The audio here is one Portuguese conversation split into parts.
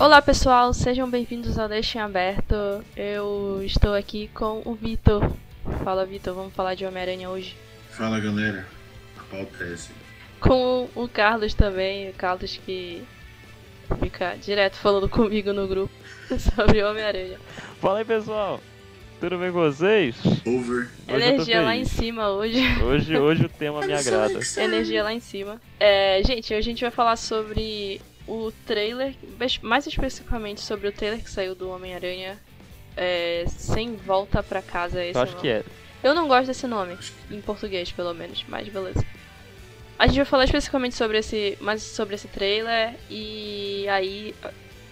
Olá pessoal, sejam bem-vindos ao Deixem Aberto. Eu estou aqui com o Vitor. Fala Vitor, vamos falar de Homem-Aranha hoje. Fala galera, a pauta é essa. Com o Carlos também, o Carlos que fica direto falando comigo no grupo sobre Homem-Aranha. Fala aí pessoal, tudo bem com vocês? Over. Hoje Energia lá em cima hoje. Hoje, hoje o tema me agrada. Energia lá em cima. É, gente, hoje a gente vai falar sobre o trailer, mais especificamente sobre o trailer que saiu do Homem-Aranha é, Sem Volta Pra Casa. Esse Eu acho nome. que é. Eu não gosto desse nome, em português pelo menos, mas beleza. A gente vai falar especificamente sobre esse, mais sobre esse trailer e aí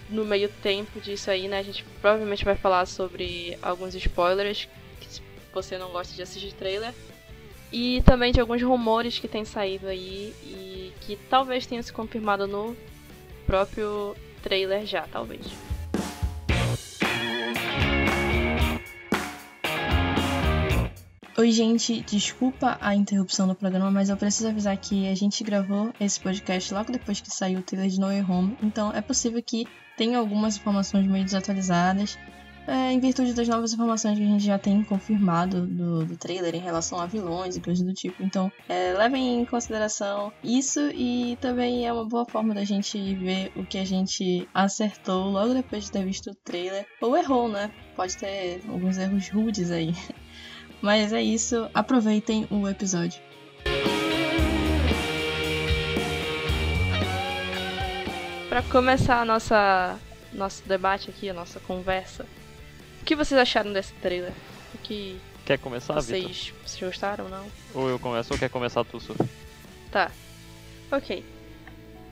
no meio tempo disso aí, né, a gente provavelmente vai falar sobre alguns spoilers que se você não gosta de assistir trailer e também de alguns rumores que têm saído aí e que talvez tenham se confirmado no próprio trailer já, talvez. Oi, gente, desculpa a interrupção do programa, mas eu preciso avisar que a gente gravou esse podcast logo depois que saiu o trailer de No Way Home, então é possível que tenha algumas informações meio desatualizadas, é, em virtude das novas informações que a gente já tem confirmado do, do trailer em relação a vilões e coisas do tipo. Então, é, levem em consideração isso e também é uma boa forma da gente ver o que a gente acertou logo depois de ter visto o trailer, ou errou, né? Pode ter alguns erros rudes aí. Mas é isso, aproveitem o episódio. Para começar a nossa nosso debate aqui, a nossa conversa, que vocês acharam desse trailer? O que Quer começar, vocês, vocês gostaram ou não? Ou eu começo ou quer começar tu? Tá. Ok.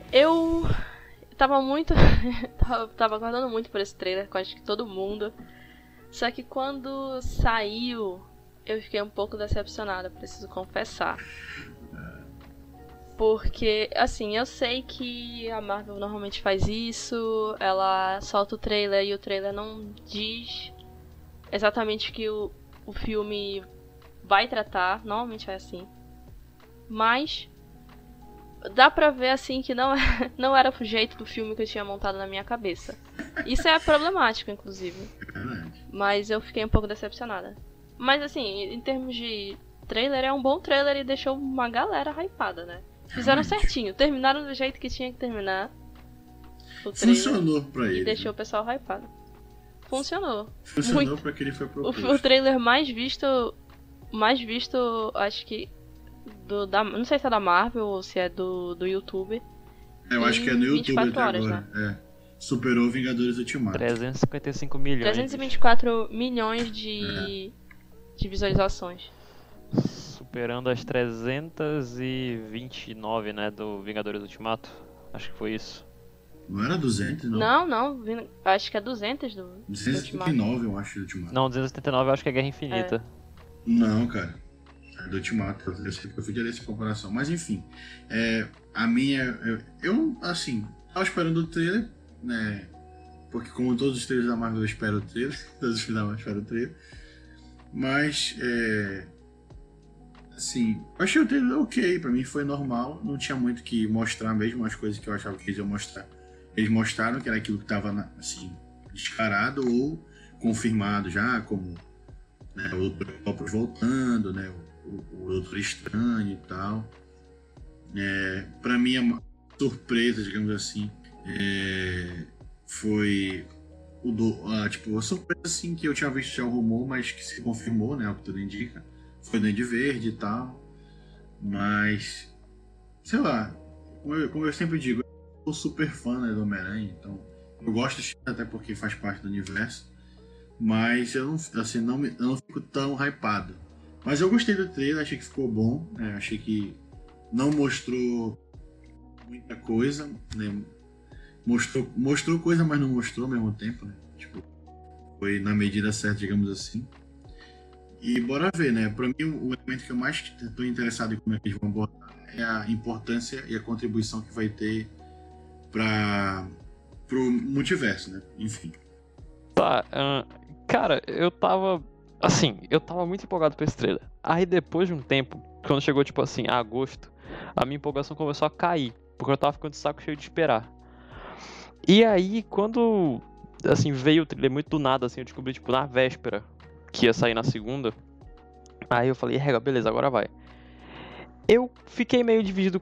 Eu tava muito. tava, tava aguardando muito por esse trailer, com acho que todo mundo. Só que quando saiu, eu fiquei um pouco decepcionada, preciso confessar. Porque, assim, eu sei que a Marvel normalmente faz isso, ela solta o trailer e o trailer não diz exatamente o que o, o filme vai tratar, normalmente é assim. Mas dá pra ver assim que não, não era o jeito do filme que eu tinha montado na minha cabeça. Isso é problemático, inclusive. Mas eu fiquei um pouco decepcionada. Mas assim, em termos de trailer, é um bom trailer e deixou uma galera hypada, né? Fizeram certinho, terminaram do jeito que tinha que terminar. Funcionou pra e ele. deixou o pessoal hypado. Funcionou. Funcionou muito. pra que ele foi O, proposto. o trailer mais visto. Mais visto, acho que. Do, da, não sei se é da Marvel ou se é do, do YouTube. Eu acho que é no em YouTube 24 até horas, agora. É. Superou Vingadores Ultimato. 355 milhões. 324 milhões de, de visualizações. Superando as 329, né, do Vingadores Ultimato. Acho que foi isso. Não era 200, não. Não, não, acho que é 200 do, do Ultimato. 279, eu acho, do Ultimato. Não, 279 eu acho que é Guerra Infinita. Não, cara. É do Ultimato. Eu sei que eu fiz essa comparação. Mas enfim. É, a minha. Eu, eu, assim, tava esperando o trailer, né? Porque como todos os trailers da Marvel eu espero o trailer. todos os filmes da Marvel eu espero o trailer. Mas é. Assim, eu achei o trailer ok, pra mim foi normal. Não tinha muito que mostrar mesmo as coisas que eu achava que eles iam mostrar. Eles mostraram que era aquilo que tava na- assim, descarado ou confirmado já, como né, o Octopus voltando, né? O, o, o Estranho e tal. É, para mim, a surpresa, digamos assim, é, foi o do, a, tipo, a surpresa assim que eu tinha visto já o rumor, mas que se confirmou, né? O que tudo indica. Foi Duende Verde e tal. Mas, sei lá, como eu, como eu sempre digo, sou super fã né, do Homem-Aranha, então eu gosto de até porque faz parte do universo. Mas eu não, assim, não, eu não fico tão hypado. Mas eu gostei do trailer, achei que ficou bom. né, achei que não mostrou muita coisa. Né, mostrou, mostrou coisa, mas não mostrou ao mesmo tempo. Né, tipo, foi na medida certa, digamos assim. E bora ver, né? Pra mim, o elemento que eu mais estou interessado em como é que eles vão abordar é a importância e a contribuição que vai ter para pro multiverso, né? Enfim. Tá, ahn, cara, eu tava. Assim, eu tava muito empolgado pra trailer. Aí depois de um tempo, quando chegou tipo assim, agosto, a minha empolgação começou a cair. Porque eu tava ficando de saco cheio de esperar. E aí, quando assim veio o trailer muito do nada, assim, eu descobri tipo na véspera que ia sair na segunda. Aí eu falei, rega, beleza, agora vai. Eu fiquei meio dividido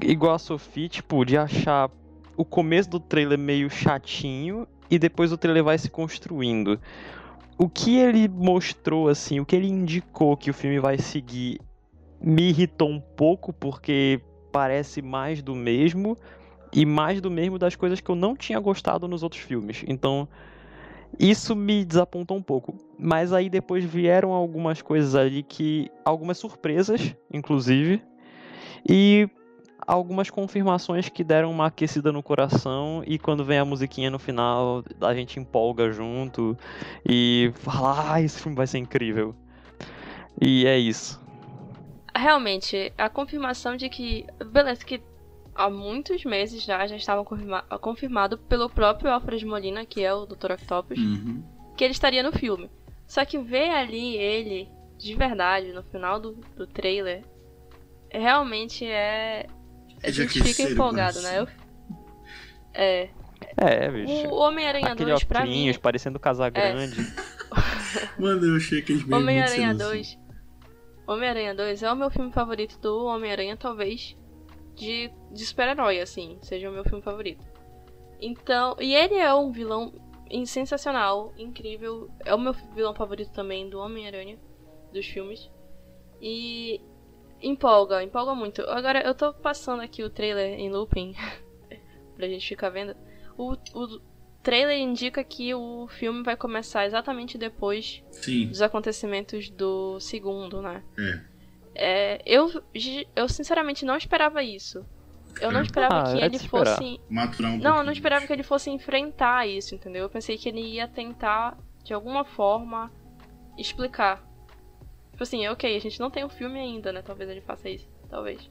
igual a Sophie, tipo, de achar o começo do trailer meio chatinho e depois o trailer vai se construindo. O que ele mostrou, assim, o que ele indicou que o filme vai seguir me irritou um pouco porque parece mais do mesmo e mais do mesmo das coisas que eu não tinha gostado nos outros filmes. Então, isso me desapontou um pouco. Mas aí depois vieram algumas coisas ali que. algumas surpresas, inclusive. E algumas confirmações que deram uma aquecida no coração e quando vem a musiquinha no final, a gente empolga junto e fala, ah, esse filme vai ser incrível. E é isso. Realmente, a confirmação de que. Beleza, que há muitos meses já já estava confirma confirmado pelo próprio Alfred Molina, que é o Dr. Octopus, Uhum. que ele estaria no filme. Só que ver ali ele, de verdade, no final do, do trailer, realmente é. A É gente fica empolgado, né? Eu, é. É, bicho. O Homem-Aranha Aquele 2, pra mim. parecendo Casagrande. Mano, eu achei aqueles memes muito Homem-Aranha sem noção. 2. Homem-Aranha 2 é o meu filme favorito do Homem-Aranha, talvez. De, de super-herói, assim. Seja o meu filme favorito. Então. E ele é um vilão sensacional, incrível. É o meu vilão favorito também do Homem-Aranha. Dos filmes. E. Empolga, empolga muito. Agora, eu tô passando aqui o trailer em looping. pra gente ficar vendo. O, o trailer indica que o filme vai começar exatamente depois Sim, dos acontecimentos do segundo, né? é. É, eu, eu sinceramente não esperava isso. Eu não esperava Ah, que é ele fosse. Maturar um Não, eu não esperava que ele fosse enfrentar isso, entendeu? Eu pensei que ele ia tentar, de alguma forma, explicar. Tipo assim, ok, a gente não tem o filme ainda, né? Talvez ele faça isso. Talvez.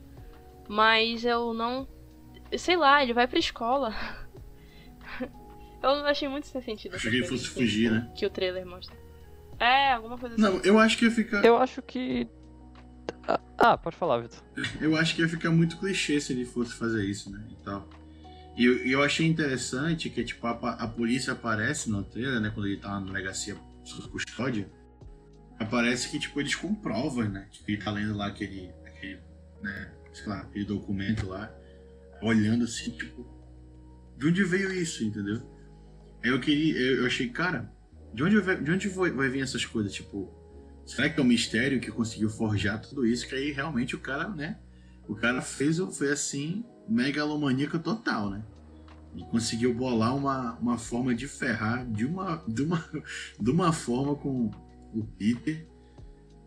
Mas eu não. Sei lá, ele vai pra escola. eu achei muito sem sentido. Achei que ele fosse que- fugir, né? Que o trailer mostra. É, alguma coisa assim. Não, eu acho que ia ficar. Eu acho que. Ah, Ah, pode falar, Vitor. Eu acho que ia ficar muito clichê se ele fosse fazer isso, né? E tal. E eu, eu achei interessante que, tipo, a, a polícia aparece no trailer, né? Quando ele tá na delegacia sob custódia. Aparece que, tipo, eles com provas, né? Tipo, ele tá lendo lá aquele, aquele, né? Sei lá, aquele documento lá. Olhando assim, tipo... De onde veio isso, entendeu? Aí eu queria... Eu, achei, cara... De onde, vai, de onde vai, vai vir essas coisas? Tipo... Será que é um mistério que conseguiu forjar tudo isso? Que aí realmente o cara, né? O cara fez, foi assim, megalomaníaco total, né? E conseguiu bolar uma, uma forma de ferrar de uma, de uma, de uma forma com o Peter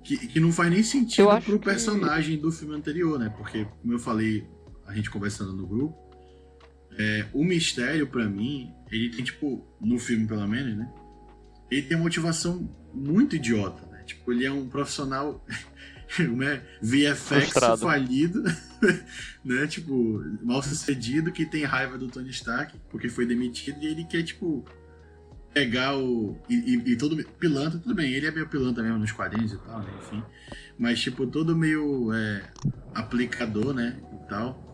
que, que não faz nem sentido pro que- personagem do filme anterior, né? Porque, como eu falei, a gente conversando no grupo, é, o mistério, pra mim, ele tem, tipo, no filme pelo menos, né? Ele tem uma motivação muito idiota, né? Tipo, ele é um profissional né? VFX Frustrado. falido, né? Tipo, mal sucedido, que tem raiva do Tony Stark, porque foi demitido, e ele quer, tipo, pegar o. E, e- e todo. Pilantra, tudo bem, ele é meio pilantra mesmo nos quadrinhos e tal, né? Enfim. Mas, tipo, todo meio é, aplicador, né? E tal.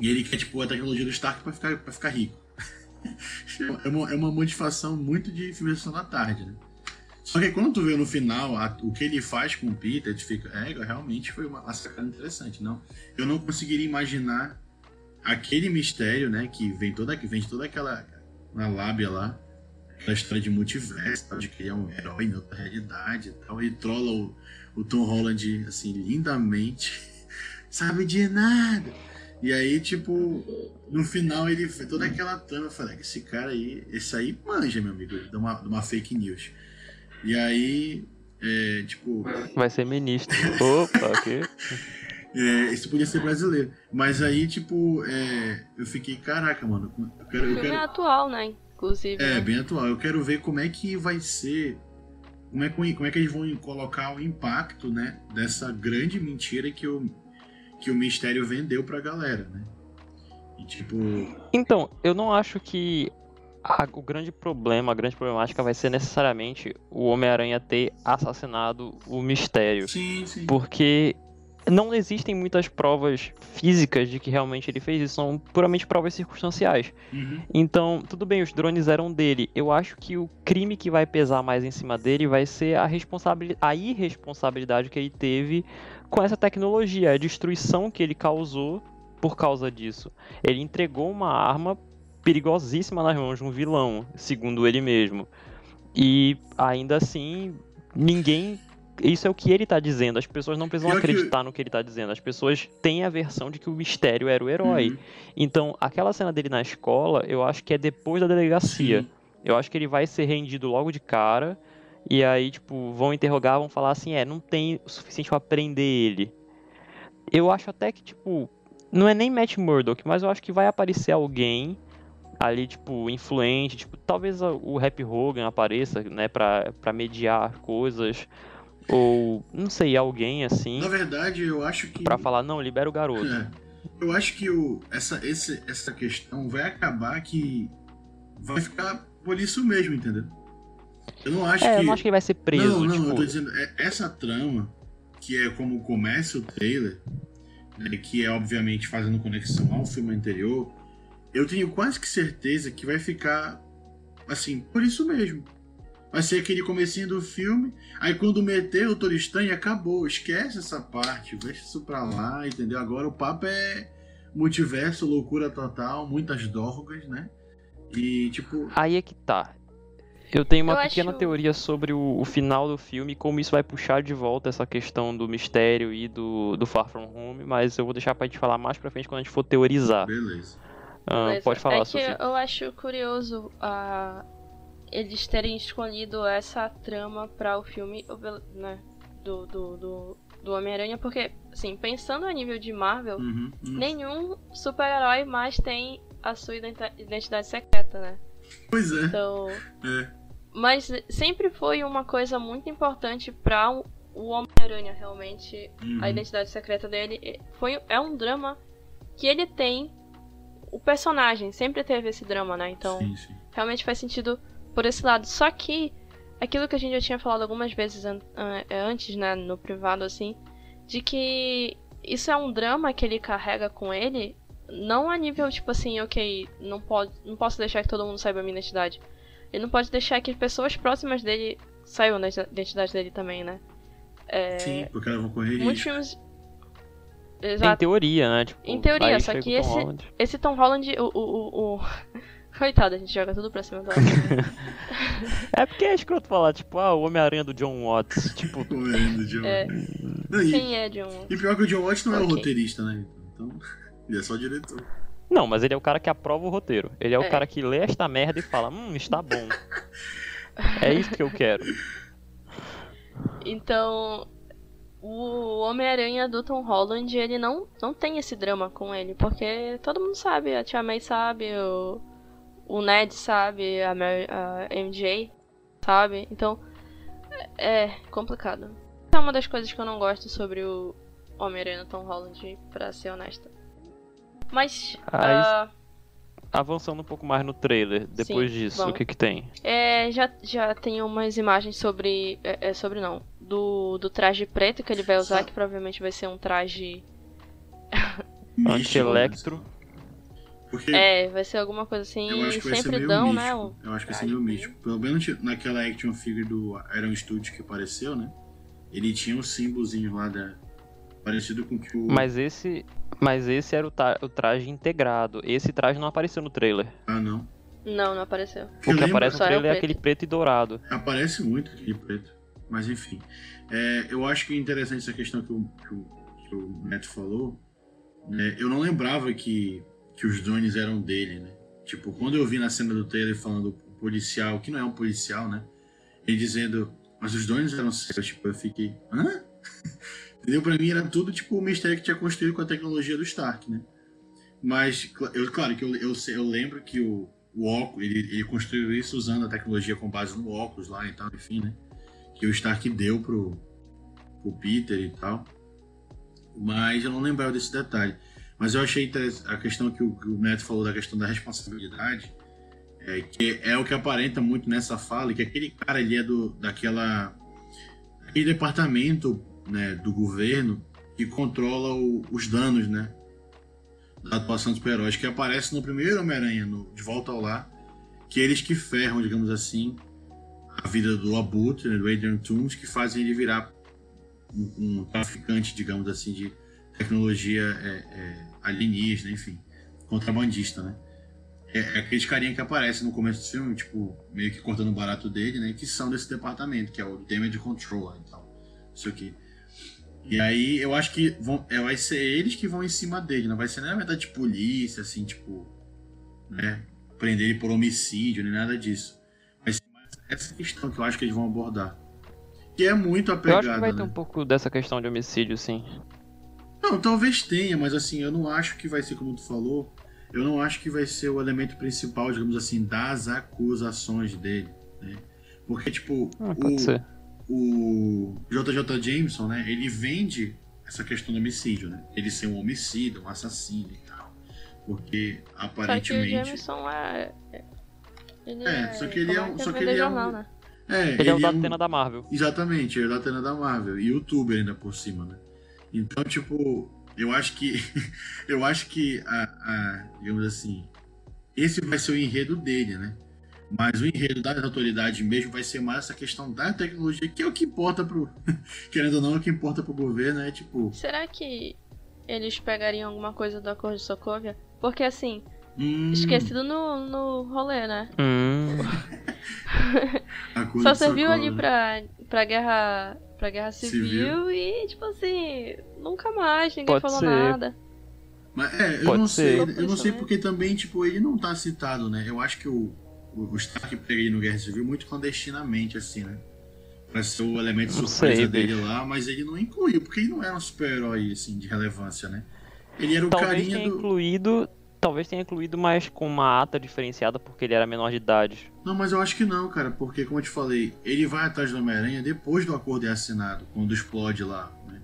E ele quer, tipo, a tecnologia do Stark pra ficar, pra ficar rico. é, uma, é uma motivação muito de Sessão da tarde, né? Só que quando tu vê no final a- o que ele faz com o Peter, tu fica, é, realmente foi uma, uma sacada interessante. Não, eu não conseguiria imaginar aquele mistério, né, que vem toda, que vem toda aquela na lábia lá, aquela história de multiverso, tal, de criar um herói em outra realidade e tal, e trola o, o Tom Holland, assim, lindamente, sabe de nada. E aí, tipo, no final ele fez toda aquela trama, eu falei, esse cara aí, esse aí manja, meu amigo, de uma, de uma fake news. E aí, é, tipo, Vai ser ministro. Opa, ok. é, isso podia ser brasileiro. Mas aí, tipo, é, eu fiquei, caraca, mano, eu quero, O eu filme é atual, né? Inclusive. é, né? bem atual. Eu quero ver como é que vai ser. Como é, que- como é que eles vão colocar o impacto, né? Dessa grande mentira que o, que o mistério vendeu pra galera, né? E tipo. Então, eu não acho que a- o grande problema, a grande problemática vai ser necessariamente o Homem-Aranha ter assassinado o mistério. Sim, sim. Porque não existem muitas provas físicas de que realmente ele fez isso, são puramente provas circunstanciais. Uhum. Então, tudo bem, os drones eram dele. Eu acho que o crime que vai pesar mais em cima dele vai ser a, responsabilidade, a irresponsabilidade que ele teve com essa tecnologia, a destruição que ele causou por causa disso. Ele entregou uma arma perigosíssima nas mãos de um vilão, segundo ele mesmo. E ainda assim, ninguém isso é o que ele tá dizendo. As pessoas não precisam Pior que- acreditar no que ele tá dizendo. As pessoas têm a versão de que o mistério era o herói. Uhum. Então, aquela cena dele na escola, eu acho que é depois da delegacia. Sim. Eu acho que ele vai ser rendido logo de cara. E aí, tipo, vão interrogar, vão falar assim: é, não tem o suficiente pra prender ele. Eu acho até que, tipo, não é nem Matt Murdock, mas eu acho que vai aparecer alguém ali, tipo, influente. Tipo, talvez o Happy Hogan apareça, né, pra, pra mediar coisas. Ou, não sei, alguém assim, Na verdade, eu acho que. pra falar: não, libera o garoto. É. Eu acho que o, essa, esse, essa questão vai acabar que vai ficar por isso mesmo, entendeu? Eu não acho É, que. eu não acho que ele vai ser preso. não, não, tipo, eu tô dizendo, é- essa trama, que é como começa o trailer, né, que é obviamente fazendo conexão ao filme anterior, eu tenho quase que certeza que vai ficar assim, por isso mesmo. Vai ser aquele comecinho do filme, aí quando meter o Doutor Estranho, acabou, esquece essa parte, deixa isso pra lá, entendeu? Agora o papo é multiverso, loucura total, muitas dorgas, né? E tipo, Aí é que tá. Eu tenho uma Eu pequena acho- teoria sobre o, o final do filme e como isso vai puxar de volta essa questão do mistério e do, do Far From Home, mas eu vou deixar pra gente falar mais pra frente quando a gente for teorizar. beleza. Ah, Beleza. pode falar, é que Sofia. eu acho curioso ah, eles terem escolhido essa trama para o filme né, do, do, do, do Homem-Aranha, porque, assim, pensando a nível de Marvel, Uhum, uhum. nenhum super-herói mais tem a sua identidade secreta, né? Pois é. Então. É. Mas sempre foi uma coisa muito importante para o Homem-Aranha, realmente. Uhum. A identidade secreta dele é- foi, é um drama que ele tem. O personagem sempre teve esse drama, né? Então, Sim, sim. realmente faz sentido por esse lado. Só que aquilo que a gente já tinha falado algumas vezes an- é, antes, né, no privado assim, de que isso é um drama que ele carrega com ele, não a nível tipo assim, ok, não pode, não posso deixar que todo mundo saiba a minha identidade. Ele não pode deixar que pessoas próximas dele saibam da identidade dele também, né? É, Sim, porque elas vão correr muitos risco. filmes Em Exato. teoria, né? Tipo, Em teoria, só que o Tom esse- Holland. Esse Tom Holland, o, o, o... Coitado, a gente joga tudo pra cima do É porque é escroto falar, tipo, ah, o Homem-Aranha do John Watts. Tipo, Correndo, John. É. Não, e, Quem é John? e pior que o John Watts não é o roteirista, né? Então, ele é só o diretor. não, mas ele é o cara que aprova o roteiro. Ele é, o É. cara que lê esta merda e fala, hum, está bom. é isso que eu quero. Então, o Homem-Aranha do Tom Holland, ele não, não tem esse drama com ele, porque todo mundo sabe, a Tia May sabe, o, o Ned sabe, a, Mary- a MJ sabe, então é complicado. Essa é uma das coisas que eu não gosto sobre o Homem-Aranha Tom Holland, pra ser honesta. Mas, Ah, ah, Avançando um pouco mais no trailer, depois Sim, disso, vamos. o que que tem? É, já, já tem umas imagens sobre. É, é sobre não. Do, do traje preto que ele vai usar, que provavelmente vai ser um traje. Anti-Electro. Porque É, vai ser alguma coisa assim. eu acho que vai ser Sempre meio dão, místico. né? Eu acho que vai ser meio místico. Pelo menos naquela action figure do Iron Studio que apareceu, né? Ele tinha um símbolozinho lá da. Parecido com que o. Mas esse, mas esse era o, ta- o traje integrado. Esse traje não apareceu no trailer. Ah, não. Não, não apareceu. O que aparece no é trailer é preto. aquele preto e dourado. Aparece muito aquele preto. Mas enfim. É, eu acho que é interessante essa questão que o, que o, que o Neto falou. né? eu não lembrava que, que os drones eram dele, né? Tipo, quando eu vi na cena do trailer falando policial, que não é um policial, né? Ele dizendo, mas os drones eram seus. Tipo, eu fiquei, hã? Entendeu? Pra mim era tudo tipo o mistério que tinha construído com a tecnologia do Stark, né? Mas, eu, claro que eu, eu, eu lembro que o, o óculos, ele, ele construiu isso usando a tecnologia com base no óculos lá e tal, enfim, né? Que o Stark deu pro, pro Peter e tal. Mas eu não lembrava desse detalhe. Mas eu achei a questão que o, Neto falou da questão da responsabilidade, é, que é o que aparenta muito nessa fala, que aquele cara ele é do, daquela. aquele departamento né, do governo que controla o, os danos, né? Da atuação dos super-heróis, que aparece no primeiro Homem-Aranha, De Volta ao Lar, que eles que ferram, digamos assim, a vida do Abutre, né, do Adrian Toomes, que fazem ele virar um, um traficante, digamos assim, de tecnologia é, é, alienígena, enfim, contrabandista, né? É, é aqueles carinha que aparecem no começo do filme, tipo, meio que cortando o barato dele, né? Que são desse departamento, que é o Damage Control, então, isso aqui. E aí eu acho que vão, é, vai ser eles que vão em cima dele, não vai ser nem na verdade de polícia, assim, tipo, né? Prender ele por homicídio, nem nada disso. Vai ser mais essa questão que eu acho que eles vão abordar. Que é muito apegada. Eu acho que vai né? ter um pouco dessa questão de homicídio, sim. Não, talvez tenha, mas assim, eu não acho que vai ser como tu falou. Eu não acho que vai ser o elemento principal, digamos assim, das acusações dele, né? Porque, tipo, Ah, o, o JJ Jameson, né? Ele vende essa questão do homicídio, né? Ele ser um homicida, um assassino e tal. Porque, Só que o aparentemente... Jameson é. Ele É, só que ele é um- que só que ele é um- jornal, né? É, Ele, é o da um- Atena da Marvel. Exatamente, ele é da Atena da Marvel. E youtuber ainda por cima, né? Então, tipo, eu acho que. eu acho que a, a- digamos assim. Esse vai ser o enredo dele, né? Mas o enredo das autoridades mesmo vai ser mais essa questão da tecnologia, que é o que importa pro. Querendo ou não, é o que importa pro governo é tipo. Será que eles pegariam alguma coisa do acordo de Sokovia? Porque assim, Hum, esquecido no, no rolê, né? Hum, Só serviu ali pra, pra guerra. Pra guerra civil, Civil. e, tipo assim, nunca mais, ninguém Pode falou ser. nada. Mas é, eu Pode não ser. sei. Eu não sei né? porque também, tipo, ele não tá citado, né? Eu acho que o, o, o Stark pega ele no Guerra Civil muito clandestinamente, assim, né? Pra ser o elemento Não surpresa sei, dele bicho. lá, mas ele não incluiu, porque ele não era um super-herói, assim, de relevância, né? Ele era o talvez carinha tenha do. incluído. Talvez tenha incluído, mas com uma ata diferenciada porque ele era menor de idade. Não, mas eu acho que não, cara, porque, como eu te falei, ele vai atrás do Homem-Aranha depois do acordo é assinado, quando explode lá, né?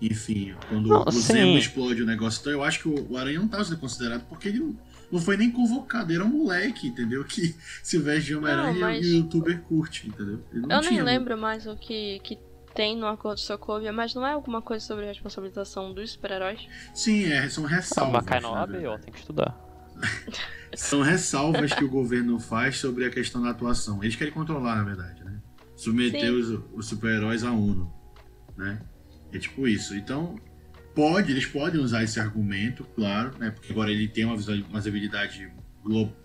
Enfim, quando Não, o sim. Zemo explode o negócio. Então eu acho que o, o Aranha não tava sendo considerado porque ele não, não foi nem convocado, ele era um moleque, entendeu? Que se veste de Homem-Aranha mas- e o youtuber curte, entendeu? Ele não Eu nem tinha- lembro mais o que, que tem no acordo de Sokovia, mas não é alguma coisa sobre a responsabilização dos super-heróis? Sim, é, são ressalvas. Mas cai na na OAB, ó, tem que estudar. São ressalvas que o governo faz sobre a questão da atuação. Eles querem controlar, na verdade, né? Submeter Sim. os, os super-heróis à ONU, né? É tipo isso. Então, pode, eles podem usar esse argumento, claro, né? Porque agora ele tem uma, uma visibilidade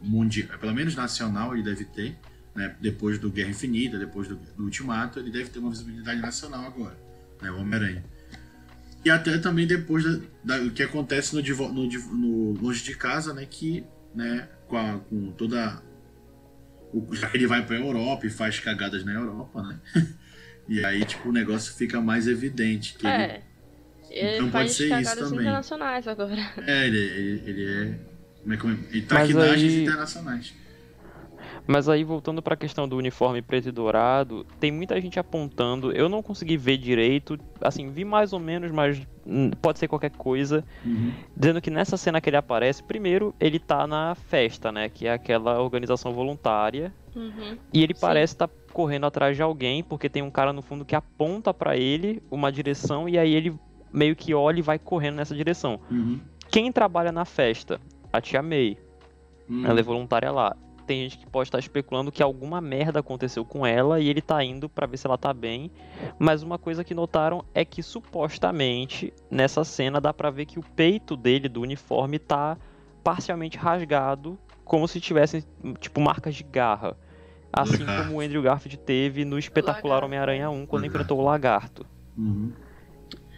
mundial, pelo menos nacional ele deve ter, né? Depois do Guerra Infinita, depois do, do Ultimato, ele deve ter uma visibilidade nacional agora, né? O Homem-Aranha. E até também depois da, da- do que acontece no, no, no Longe de Casa, né? Que, né, com, a- com toda. O, já que ele vai pra Europa e faz cagadas na Europa, né? E aí, tipo, o negócio fica mais evidente. Que ele, É. Ele Então pode ser isso cagadas também. internacionais agora. é, ele, ele, ele é. Como é que é? Ele Mas traquinagens aí- internacionais. Mas aí, voltando pra questão do uniforme preto e dourado, tem muita gente apontando. Eu não consegui ver direito, assim, vi mais ou menos, mas hum, pode ser qualquer coisa. Uhum. Dizendo que nessa cena que ele aparece, primeiro, ele tá na festa, né? Que é aquela organização voluntária. Uhum. E ele Sim. parece estar correndo atrás de alguém, porque tem um cara no fundo que aponta pra ele uma direção e aí ele meio que olha e vai correndo nessa direção. Uhum. Quem trabalha na festa? A tia May. Uhum. Ela é voluntária lá. Tem gente que pode estar especulando que alguma merda aconteceu com ela e ele tá indo pra ver se ela tá bem. Mas uma coisa que notaram é que supostamente nessa cena dá pra ver que o peito dele do uniforme tá parcialmente rasgado, como se tivessem tipo marcas de garra. Assim Lagarto. como o Andrew Garfield teve no espetacular. Homem-Aranha 1 quando Lagarto. enfrentou o lagarto. Uhum.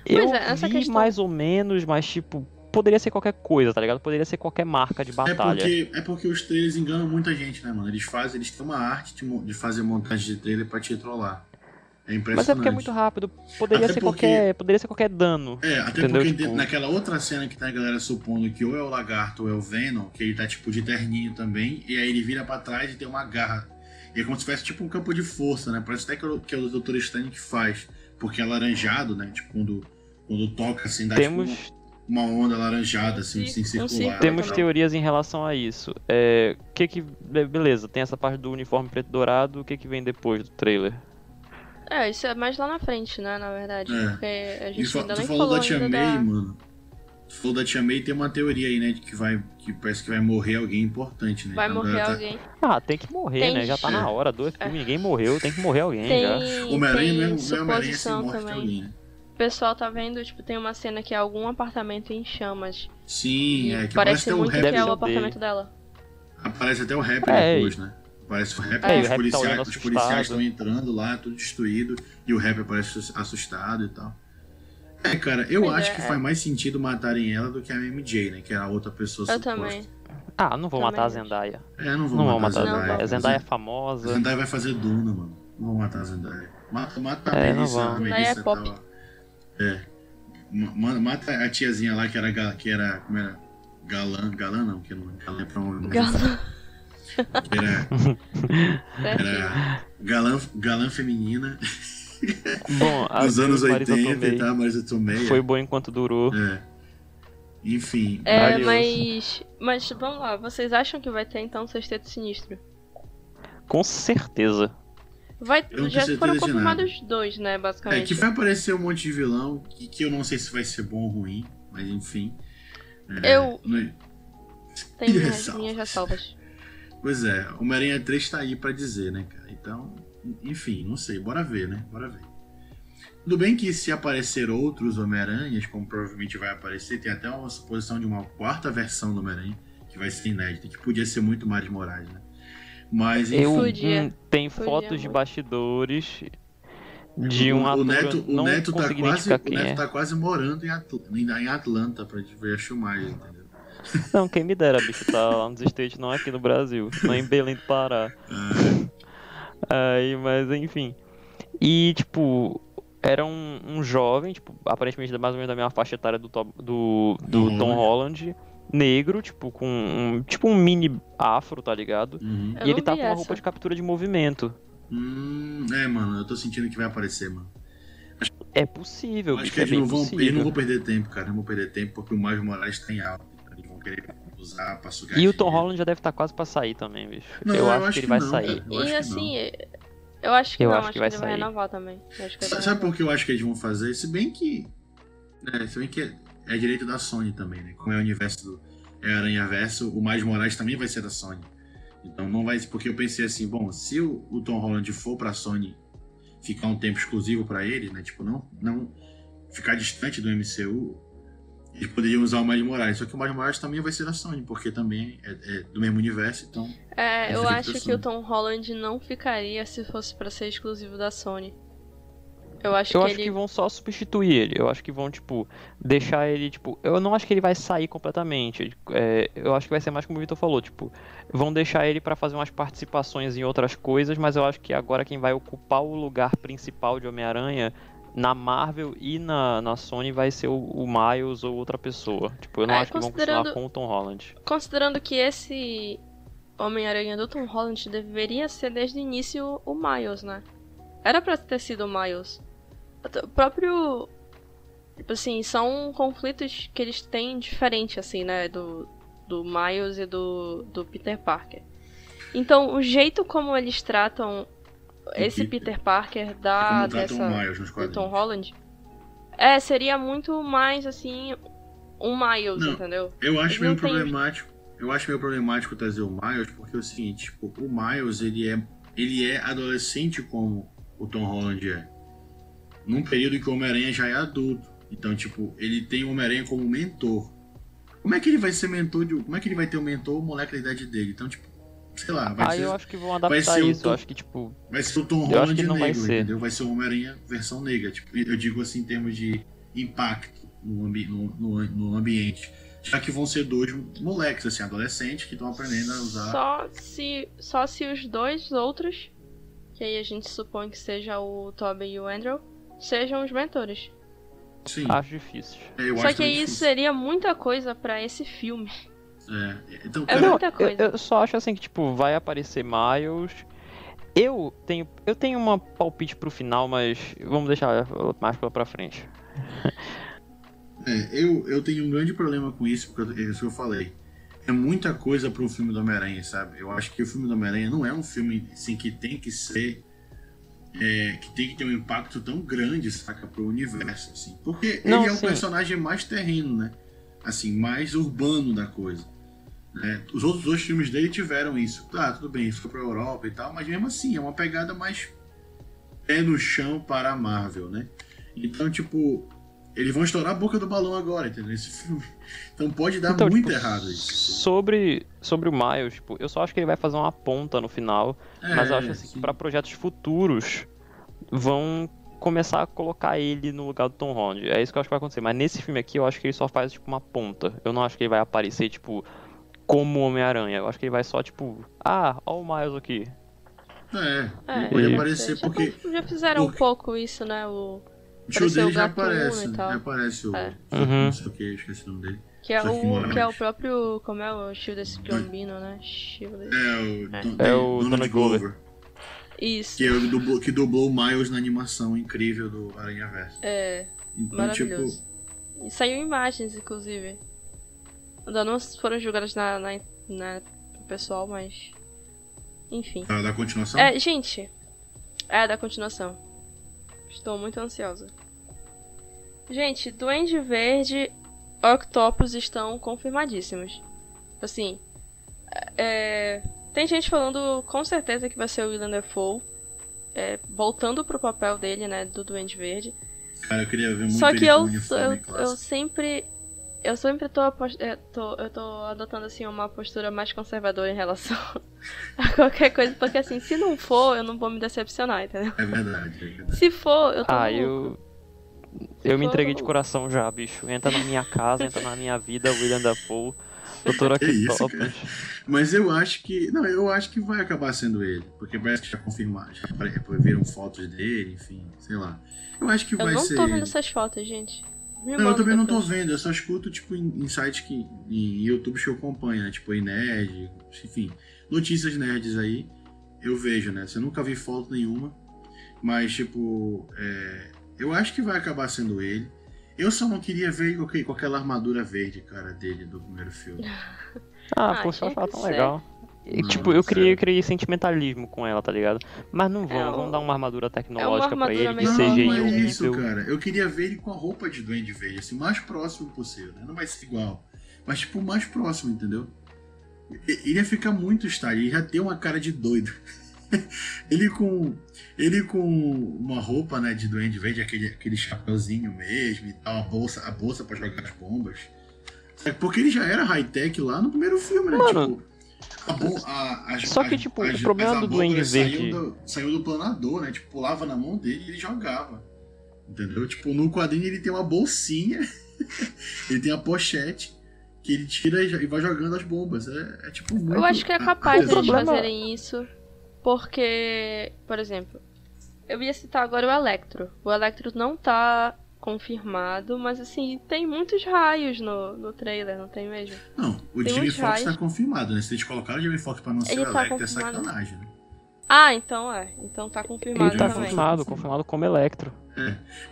Eu é, essa vi questão- mais ou menos, mas tipo, poderia ser qualquer coisa, tá ligado? Poderia ser qualquer marca de É batalha. porque, é porque os trailers enganam muita gente, né, mano? Eles fazem, eles têm uma arte de, de fazer montagem de trailer pra te trollar. É impressionante. Mas é porque é muito rápido. Poderia Até ser porque- qualquer, poderia ser qualquer dano. É, até Entendeu? porque Tipo- naquela outra cena que tá a galera supondo que ou é o lagarto ou é o Venom, que ele tá tipo de terninho também, e aí ele vira pra trás e tem uma garra. E é como se tivesse tipo um campo de força, né? Parece até que, é o- que é o Doutor Estranho que faz. Porque é laranjado, né? Tipo, quando, quando toca assim, dá Temos, tipo uma onda alaranjada, assim, um circular. temos teorias em relação a isso. É, que que be- beleza? Tem essa parte do uniforme preto e dourado. O que que vem depois do trailer? É, isso é mais lá na frente, né, na verdade. É. Porque a E gente fa- ainda tu nem falou falou da Tia May, da... mano. Tu falou da Tia May tem uma teoria aí, né? De que vai. Que parece que vai morrer alguém importante, né? Vai Então, morrer ela tá- alguém. Ah, tem que morrer, Tem- né? Já tá É. na hora. Dois filmes, ninguém morreu, tem que morrer alguém Tem, já. Homem-Aranha é, é Homem-Aranha sem morte também. alguém, né? O pessoal tá vendo, tipo, tem uma cena que é algum apartamento em chamas. Sim, é. Que parece muito rap. que é o apartamento dele. dela. Aparece até o rap É, depois, né? Aparece o rap, É, e os, o rap tá policiais, olhando os policiais estão entrando lá, tudo destruído, e o rap aparece assustado e tal. É, cara, eu Pois acho é, que é. faz mais sentido matarem ela do que a MJ, né? Que era a outra pessoa Eu suposta. também. Ah, não vou Também matar a. Zendaya. É, não vou Não vou matar, matar a Não, Zendaya. A vamos. Zendaya é A famosa. Zendaya vai fazer Duna, mano. Não vou matar a Zendaya. Mata, mata a É, não Melissa. vão. a Zendaya Melissa é pop. tava- É. Ma- ma- Mata a tiazinha lá que era. Que era como era? Galã. Galã não, que não. Galã é pra um. Galã. Que era, era galã, galã feminina Bom, a dos anos Marisa 80 Tomei e tal, Marisa Tomei. Foi bom enquanto durou. É. Enfim. É, mas. Mas vamos lá, vocês acham que vai ter então Sexteto Sinistro? Com certeza. Vai, já foram confirmados dois, né, É, basicamente. que vai aparecer um monte de vilão, que, que eu não sei se vai ser bom ou ruim, mas enfim. É, Eu- não- Tem minhas, minhas ressalvas. Pois é, Homem-Aranha 3 tá aí pra dizer, né, cara? Então, enfim, não sei, bora ver, né? Bora ver. Tudo bem que se aparecer outros Homem-Aranhas, como provavelmente vai aparecer, tem até uma suposição de uma quarta versão do Homem-Aranha, que vai ser inédita, que podia ser muito mais Moraes, né? Mas, enfim, Eu Podia. hum, tem Podia fotos de muito. bastidores de um o, ator. o Neto, o não Neto tá quase, o Neto é. tá quase morando em, Atl em Atlanta pra gente ver a filmagem, entendeu? Não, quem me dera, bicho, tá lá nos States, não aqui no Brasil, não em Belém do Pará. Ah, Aí, mas enfim. E, tipo, era um, um jovem, tipo, aparentemente mais ou menos da mesma faixa etária do, do, do Tom Tom Holland, negro, tipo, com um, tipo um mini afro, tá ligado? uhum. E ele tá com uma essa. roupa de captura de movimento. Hum, é, mano, eu tô sentindo que vai aparecer, mano. É possível, Acho bicho, que é eles não, vão, possível. eles não vão perder tempo, cara. Não vão perder tempo porque o Miles Morales tá em alta. então Eles vão querer usar pra sugar E o Tom. Holland já deve estar quase pra sair também, bicho. Não, eu, eu acho acho que ele vai não, sair. acho e que assim, eu acho que Eu não, acho acho que que, vai ele vai sair. renovar também. Eu acho que ele Sa- vai Sabe por que eu acho que eles vão fazer? Se bem que. É, se bem que é, direito da Sony também, né? Como é o universo do é Aranha Verso, o Miles Morales também vai ser da Sony. Então não vai. Porque eu pensei assim, bom, se o, o Tom Holland for pra Sony ficar um tempo exclusivo pra ele, né? Tipo, não, não ficar distante do MCU, eles poderiam usar o Miles Morales. Só que o Miles Morales também vai ser da Sony, porque também é, é do mesmo universo, então. É, É eu acho que o. Tom Holland não ficaria se fosse pra ser exclusivo da Sony. Eu acho Eu que acho ele. que vão só substituir ele. Eu acho que vão, tipo, deixar ele, tipo. Eu não acho que ele vai sair completamente. É, eu acho que vai ser mais como o Vitor falou, tipo, vão deixar ele pra fazer umas participações em outras coisas, mas eu acho que agora quem vai ocupar o lugar principal de Homem-Aranha na Marvel e na, na Sony vai ser o, o Miles ou outra pessoa. Tipo, eu não É, acho que vão continuar com o Tom Holland. Considerando que esse Homem-Aranha do Tom Holland deveria ser desde o início o Miles, né? Era pra ter sido o Miles. O próprio. Tipo assim, são conflitos que eles têm diferente, assim, né? Do, do Miles e do, do Peter Parker. Então, o jeito como eles tratam esse Peter. Parker da, tratam dessa, do. Tom Holland. É, seria muito mais assim. Um Miles, Não. entendeu? Eu acho Eles meio problemático. Eu acho meio problemático trazer o Miles, porque é o seguinte, tipo, o Miles, ele é, ele é adolescente como o Tom Holland é. Num período em que o Homem-Aranha já é adulto. Então, tipo, ele tem o Homem-Aranha como mentor. Como é que ele vai ser mentor de. Como é que ele vai ter um mentor o moleque da idade dele? Então, tipo, sei lá, vai Aí ser. eu acho que vão vai adaptar isso. Tom- Eu acho que, tipo, Vai ser o Tom Holland negro, vai ser. entendeu? Vai ser o Homem-Aranha versão negra. Tipo, eu digo assim em termos de impacto no, ambi no, no, no ambiente. Já que vão ser dois moleques, assim, adolescentes, que estão aprendendo a usar. Só se, só se os dois outros, que aí a gente supõe que seja o Toby e o Andrew, sejam os mentores. Sim, acho difícil. é, eu Só acho que isso difícil. seria muita coisa pra esse filme. É, então, É cara, muita eu- coisa. Eu, só acho assim que, tipo, vai aparecer Miles. Eu tenho, eu tenho uma palpite pro final, mas vamos deixar mais pra, pra frente. é, eu, eu tenho um grande problema com isso, porque é isso que eu falei. É muita coisa para um filme do Homem-Aranha, sabe? Eu acho que o filme do Homem-Aranha não é um filme assim que tem que ser é, que tem que ter um impacto tão grande, saca, pro universo, assim. Porque Não, ele é o sim. personagem mais terreno, né? Assim, mais urbano da coisa. né? Os outros dois filmes dele tiveram isso. Tá, tudo bem, foi pra Europa e tal, mas mesmo assim, é uma pegada mais pé no chão para a Marvel, né? Então, tipo, eles vão estourar a boca do balão agora, entendeu? Esse filme. Então pode dar Então, muito tipo, errado isso. Sobre, sobre o Miles, tipo, eu só acho que ele vai fazer uma ponta no final, mas eu É, acho assim que pra projetos futuros vão começar a colocar ele no lugar do Tom Holland. É isso que eu acho que vai acontecer. Mas nesse filme aqui eu acho que ele só faz tipo uma ponta. Eu não acho que ele vai aparecer tipo como Homem-Aranha. Eu acho que ele vai só tipo, ah, ó o Miles aqui. É, É, ele pode aparecer já, porque já fizeram porque- um pouco isso, né? O, o apareceu dele o já aparece. né? tal. Já aparece o. É. Uhum. Não sei o que, esqueci o nome dele. que, é o, que é o próprio. Como é o estilo desse Piombino, né? É o, Don- É o Donald Glover. Isso. Que, é o dublou, que dublou o Miles na animação incrível do Aranha Verso. É, Então, maravilhoso. tipo. E saiu imagens, inclusive. Ainda não foram julgadas na, na, na, pessoal, mas. Enfim. Da, da continuação? É, gente. É, da continuação. Estou muito ansiosa. Gente, Duende Verde Octopus estão confirmadíssimos. Assim. É, tem gente falando com certeza que vai ser o William Dafoe. É, voltando pro papel dele, né? Do Duende Verde. Cara, eu queria ver muito Só que eu, eu, eu sempre. Eu sempre tô, apos- é, tô- Eu tô adotando assim uma postura mais conservadora em relação a qualquer coisa, porque assim, se não for, eu não vou me decepcionar, entendeu? É verdade, é verdade. Se for, eu tô. Ah, eu. lucro. Eu me for, entreguei eu de coração já, bicho. Entra na minha casa, entra na minha vida, William Dafoe, Doutor Que isso, Octopus. Mas eu acho que. Não, eu acho que vai acabar sendo ele. Porque parece que já confirmaram. Já viram fotos dele, enfim, sei lá. Eu acho que Eu vai não ser. tô vendo ele. essas fotos, gente. Me Não, eu também não tô vendo, eu só escuto, tipo, em, em sites que. em YouTube que eu acompanho, né? Tipo, em Nerd, enfim. Notícias nerds aí, eu vejo, né? Você nunca vi foto nenhuma. Mas, tipo, é, eu acho que vai acabar sendo ele. Eu só não queria ver com, aquele- com aquela armadura verde, cara, dele do primeiro filme. Ah, Ah, poxa, que tão legal. Não, tipo, eu criei, eu criei sentimentalismo com ela, tá ligado? Mas não vão, É, vão dar uma armadura tecnológica pra armadura ele, que meio- Não, CGI não é isso, horrível. cara. Eu queria ver ele com a roupa de Duende Verde, assim, o mais próximo possível, né? Não vai ser igual. Mas, tipo, o mais próximo, entendeu? Ele ia ficar muito style, ele já tem uma cara de doido. ele com. Ele com uma roupa, né, de Duende Verde, aquele, aquele chapeuzinho mesmo e tal, a bolsa, a bolsa pra jogar as bombas. Sabe? Porque ele já era high-tech lá no primeiro filme, né? Mano, tipo, a a, só que, tipo, o problema do Duende Verde- do- Saiu do planador, né? Tipo, pulava na mão dele e ele jogava. Entendeu? Tipo, no quadrinho ele tem uma bolsinha, ele tem a pochete que ele tira e e vai jogando as bombas. É, é tipo muito. Eu acho que é capaz deles problema- fazerem isso, porque, por exemplo, eu ia citar agora o Electro. O Electro não tá confirmado, mas assim, tem muitos raios no, no trailer, não tem mesmo? Não, o Tem Foxx raios. tá confirmado, né? Se eles colocaram o Jamie Foxx pra não ser o tá Electro, é confirmado. sacanagem, né? Ah, então é. Então tá confirmado Ele tá Confirmado também. confirmado, confirmado como Electro.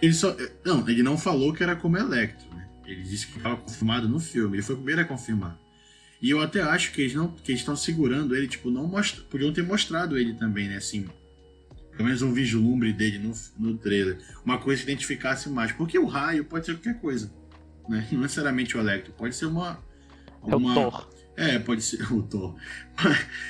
Ele só. Não, ele não falou que era como Electro, né? Ele disse que estava confirmado no filme. Ele foi o primeiro a confirmar. E eu até acho que eles não que eles estão segurando ele, tipo, não mostra, podiam ter mostrado ele também, né? Assim, pelo menos um vislumbre dele no, no trailer. Uma coisa que identificasse mais. Porque o raio pode ser qualquer coisa. Né? Não necessariamente o Electro. Pode ser uma. É o Thor. É, pode ser o Thor.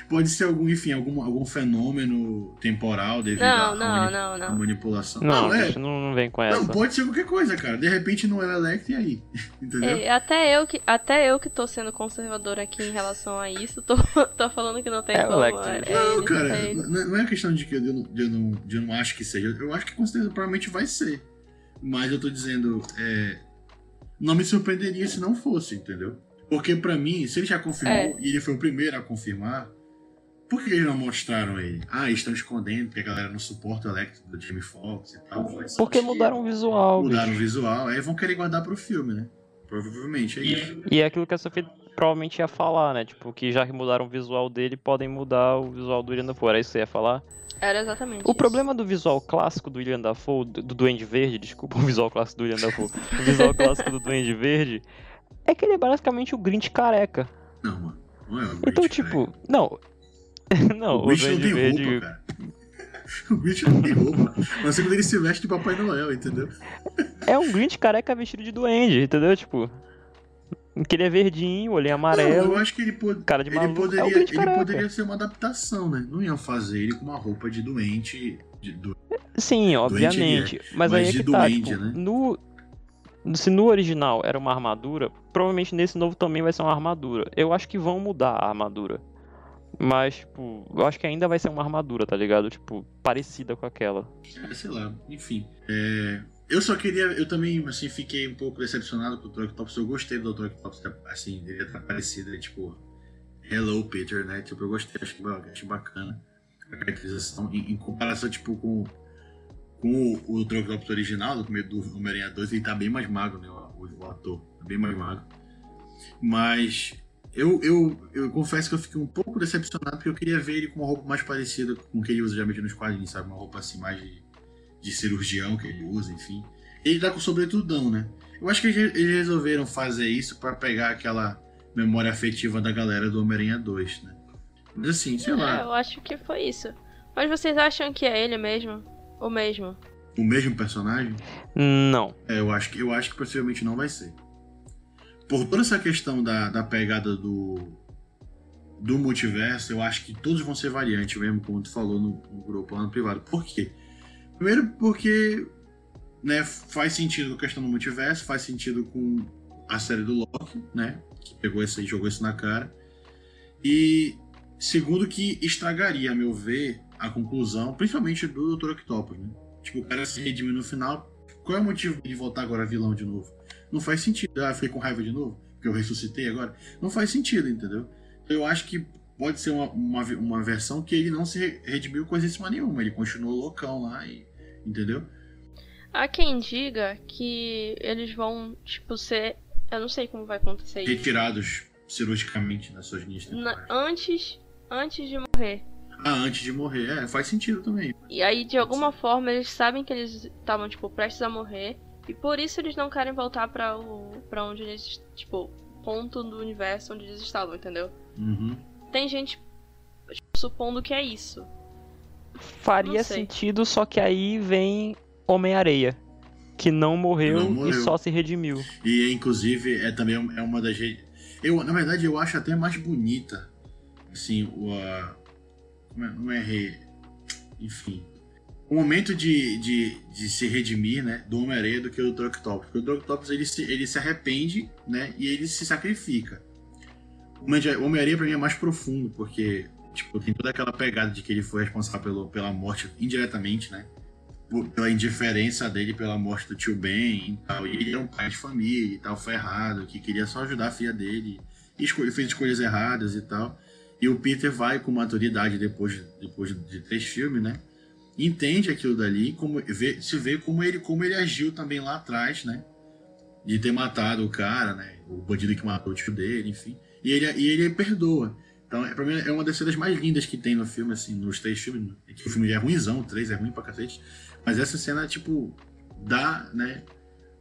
Pode ser algum, enfim, algum, algum fenômeno temporal devido à- Não, à, não, mani- não, à não. manipulação. Não, é. não, não vem com essa. Não, pode ser qualquer coisa, cara. De repente não é o Electro e aí? Entendeu? É, até eu que até eu que tô sendo conservadora aqui em relação a isso, tô, tô falando que não tem É como. Electro. É, é não, cara, é não não é questão de que eu não, de eu não, de eu não acho que seja. Eu acho que com certeza provavelmente vai ser. Mas eu tô dizendo, é, não me surpreenderia se não fosse, entendeu? Porque pra mim, se ele já confirmou É. e ele foi o primeiro a confirmar, por que eles não mostraram ele? Ah, eles estão escondendo porque a galera não suporta o Electro do Jamie Foxx e tal. Porque mudaram o visual, Mudaram o visual, aí vão querer guardar pro filme, né? Provavelmente é isso. E é aquilo que a Sophie provavelmente ia falar, né? Tipo, que já que mudaram o visual dele, podem mudar o visual do William Dafoe. Era isso que você ia falar? Era exatamente O isso. problema do visual clássico do William Dafoe, do do Duende Verde, desculpa, o visual clássico do William Dafoe, o visual clássico do Duende Verde, é que ele é basicamente o Grinch careca. Não, mano. Não é o Então, Grinch, tipo, não. não, o o, Grinch não Duende tem Verde. roupa, cara. O Grinch não tem roupa. Mas quando ele se veste de Papai Noel, entendeu? É um Grinch careca vestido de duende, entendeu? Tipo. Que ele é verdinho, olhinho amarelo. Não, eu acho que ele, pod... cara de ele maluco. poderia, É o Grinch ele careca. poderia ser uma adaptação, né? Não iam fazer ele com uma roupa de doente. De, do... Sim, obviamente. Mas, aí mas é de que tá, tipo, né? no. Se no original era uma armadura, provavelmente nesse novo também vai ser uma armadura. Eu acho que vão mudar a armadura. Mas, tipo, eu acho que ainda vai ser uma armadura, tá ligado? Tipo, parecida com aquela. É, sei lá, enfim. É, Eu só queria. Eu também, assim, fiquei um pouco decepcionado com o Dr. Octopus. Eu gostei do Dr. Octopus, assim, ele tá parecido, ele, tipo. Hello, Peter, né? Tipo, eu gostei, achei, ba- achei bacana a caracterização. Em comparação, tipo, com, com o, o original, do primeiro do Homem-Aranha 2, ele tá bem mais magro, né? O, o ator, tá bem mais magro. Mas. Eu, eu, eu confesso que eu fiquei um pouco decepcionado porque eu queria ver ele com uma roupa mais parecida com o que ele usa geralmente nos quadrinhos, sabe? Uma roupa assim mais de, de cirurgião que ele usa, enfim. Ele tá com sobretudão, né? Eu acho que eles resolveram fazer isso pra pegar aquela memória afetiva da galera do Homem-Aranha 2, né? Mas assim, sei É, lá, eu acho que foi isso. Mas vocês acham que é ele mesmo? O mesmo? o mesmo personagem, Não. é, eu acho que eu acho que possivelmente não vai ser. Por toda essa questão da, da pegada do do multiverso, eu acho que todos vão ser variantes mesmo, como tu falou no, no grupo lá no privado. Por quê? Primeiro porque né, faz sentido com a questão do multiverso, faz sentido com a série do Loki, né? Que pegou isso e jogou isso na cara. E segundo que estragaria, a meu ver, a conclusão, principalmente do Dr. Octopus, né? Tipo, o cara se redimiu no final. Qual é o motivo de voltar agora vilão de novo? Não faz sentido. Ah, fiquei com raiva de novo? Porque eu ressuscitei agora? Não faz sentido, entendeu? Eu acho que pode ser uma, uma, uma versão que ele não se re- redimiu coisíssima nenhuma. Ele continuou loucão lá e. Entendeu? Há quem diga que eles vão, tipo, ser. Eu não sei como vai acontecer isso. Retirados cirurgicamente das suas linhas Na- antes, antes de morrer. Ah, antes de morrer. É, faz sentido também. E aí, de alguma forma, eles sabem que eles estavam, tipo, prestes a morrer. E por isso eles não querem voltar pra, o, pra onde eles, tipo, ponto do universo onde eles estavam, entendeu? Uhum. Tem gente tipo, supondo que é isso. Faria sentido, só que aí vem Homem-Areia. Que não morreu, Não morreu. e só se redimiu. E re- é também é uma das. Eu, na verdade, eu acho até mais bonita. Assim, o. a- não é re. Enfim. O momento de, de, de se redimir, né? Do Homem-Aranha do que o Dr. Octopus. Porque o Dr. Octopus ele se, ele se arrepende, né? E ele se sacrifica. O Homem- o Homem-Aranha pra mim é mais profundo, porque. Tipo, tem toda aquela pegada de que ele foi responsável pelo, pela morte indiretamente, né? pela indiferença dele pela morte do tio Ben e tal. E ele era um pai de família e tal, ferrado, que queria só ajudar a filha dele. E escolhe, fez escolhas erradas e tal. E o Peter vai com maturidade depois, depois de três filmes, né? Entende aquilo dali, como, vê, se vê como ele, como ele agiu também lá atrás, né? De ter matado o cara, né? O bandido que matou o tio dele, enfim. E ele, e ele perdoa. Então, é, pra mim, é uma das cenas mais lindas que tem no filme, assim, nos três filmes. É que o filme é ruimzão, o três é ruim pra cacete. Mas essa cena, tipo, dá, né?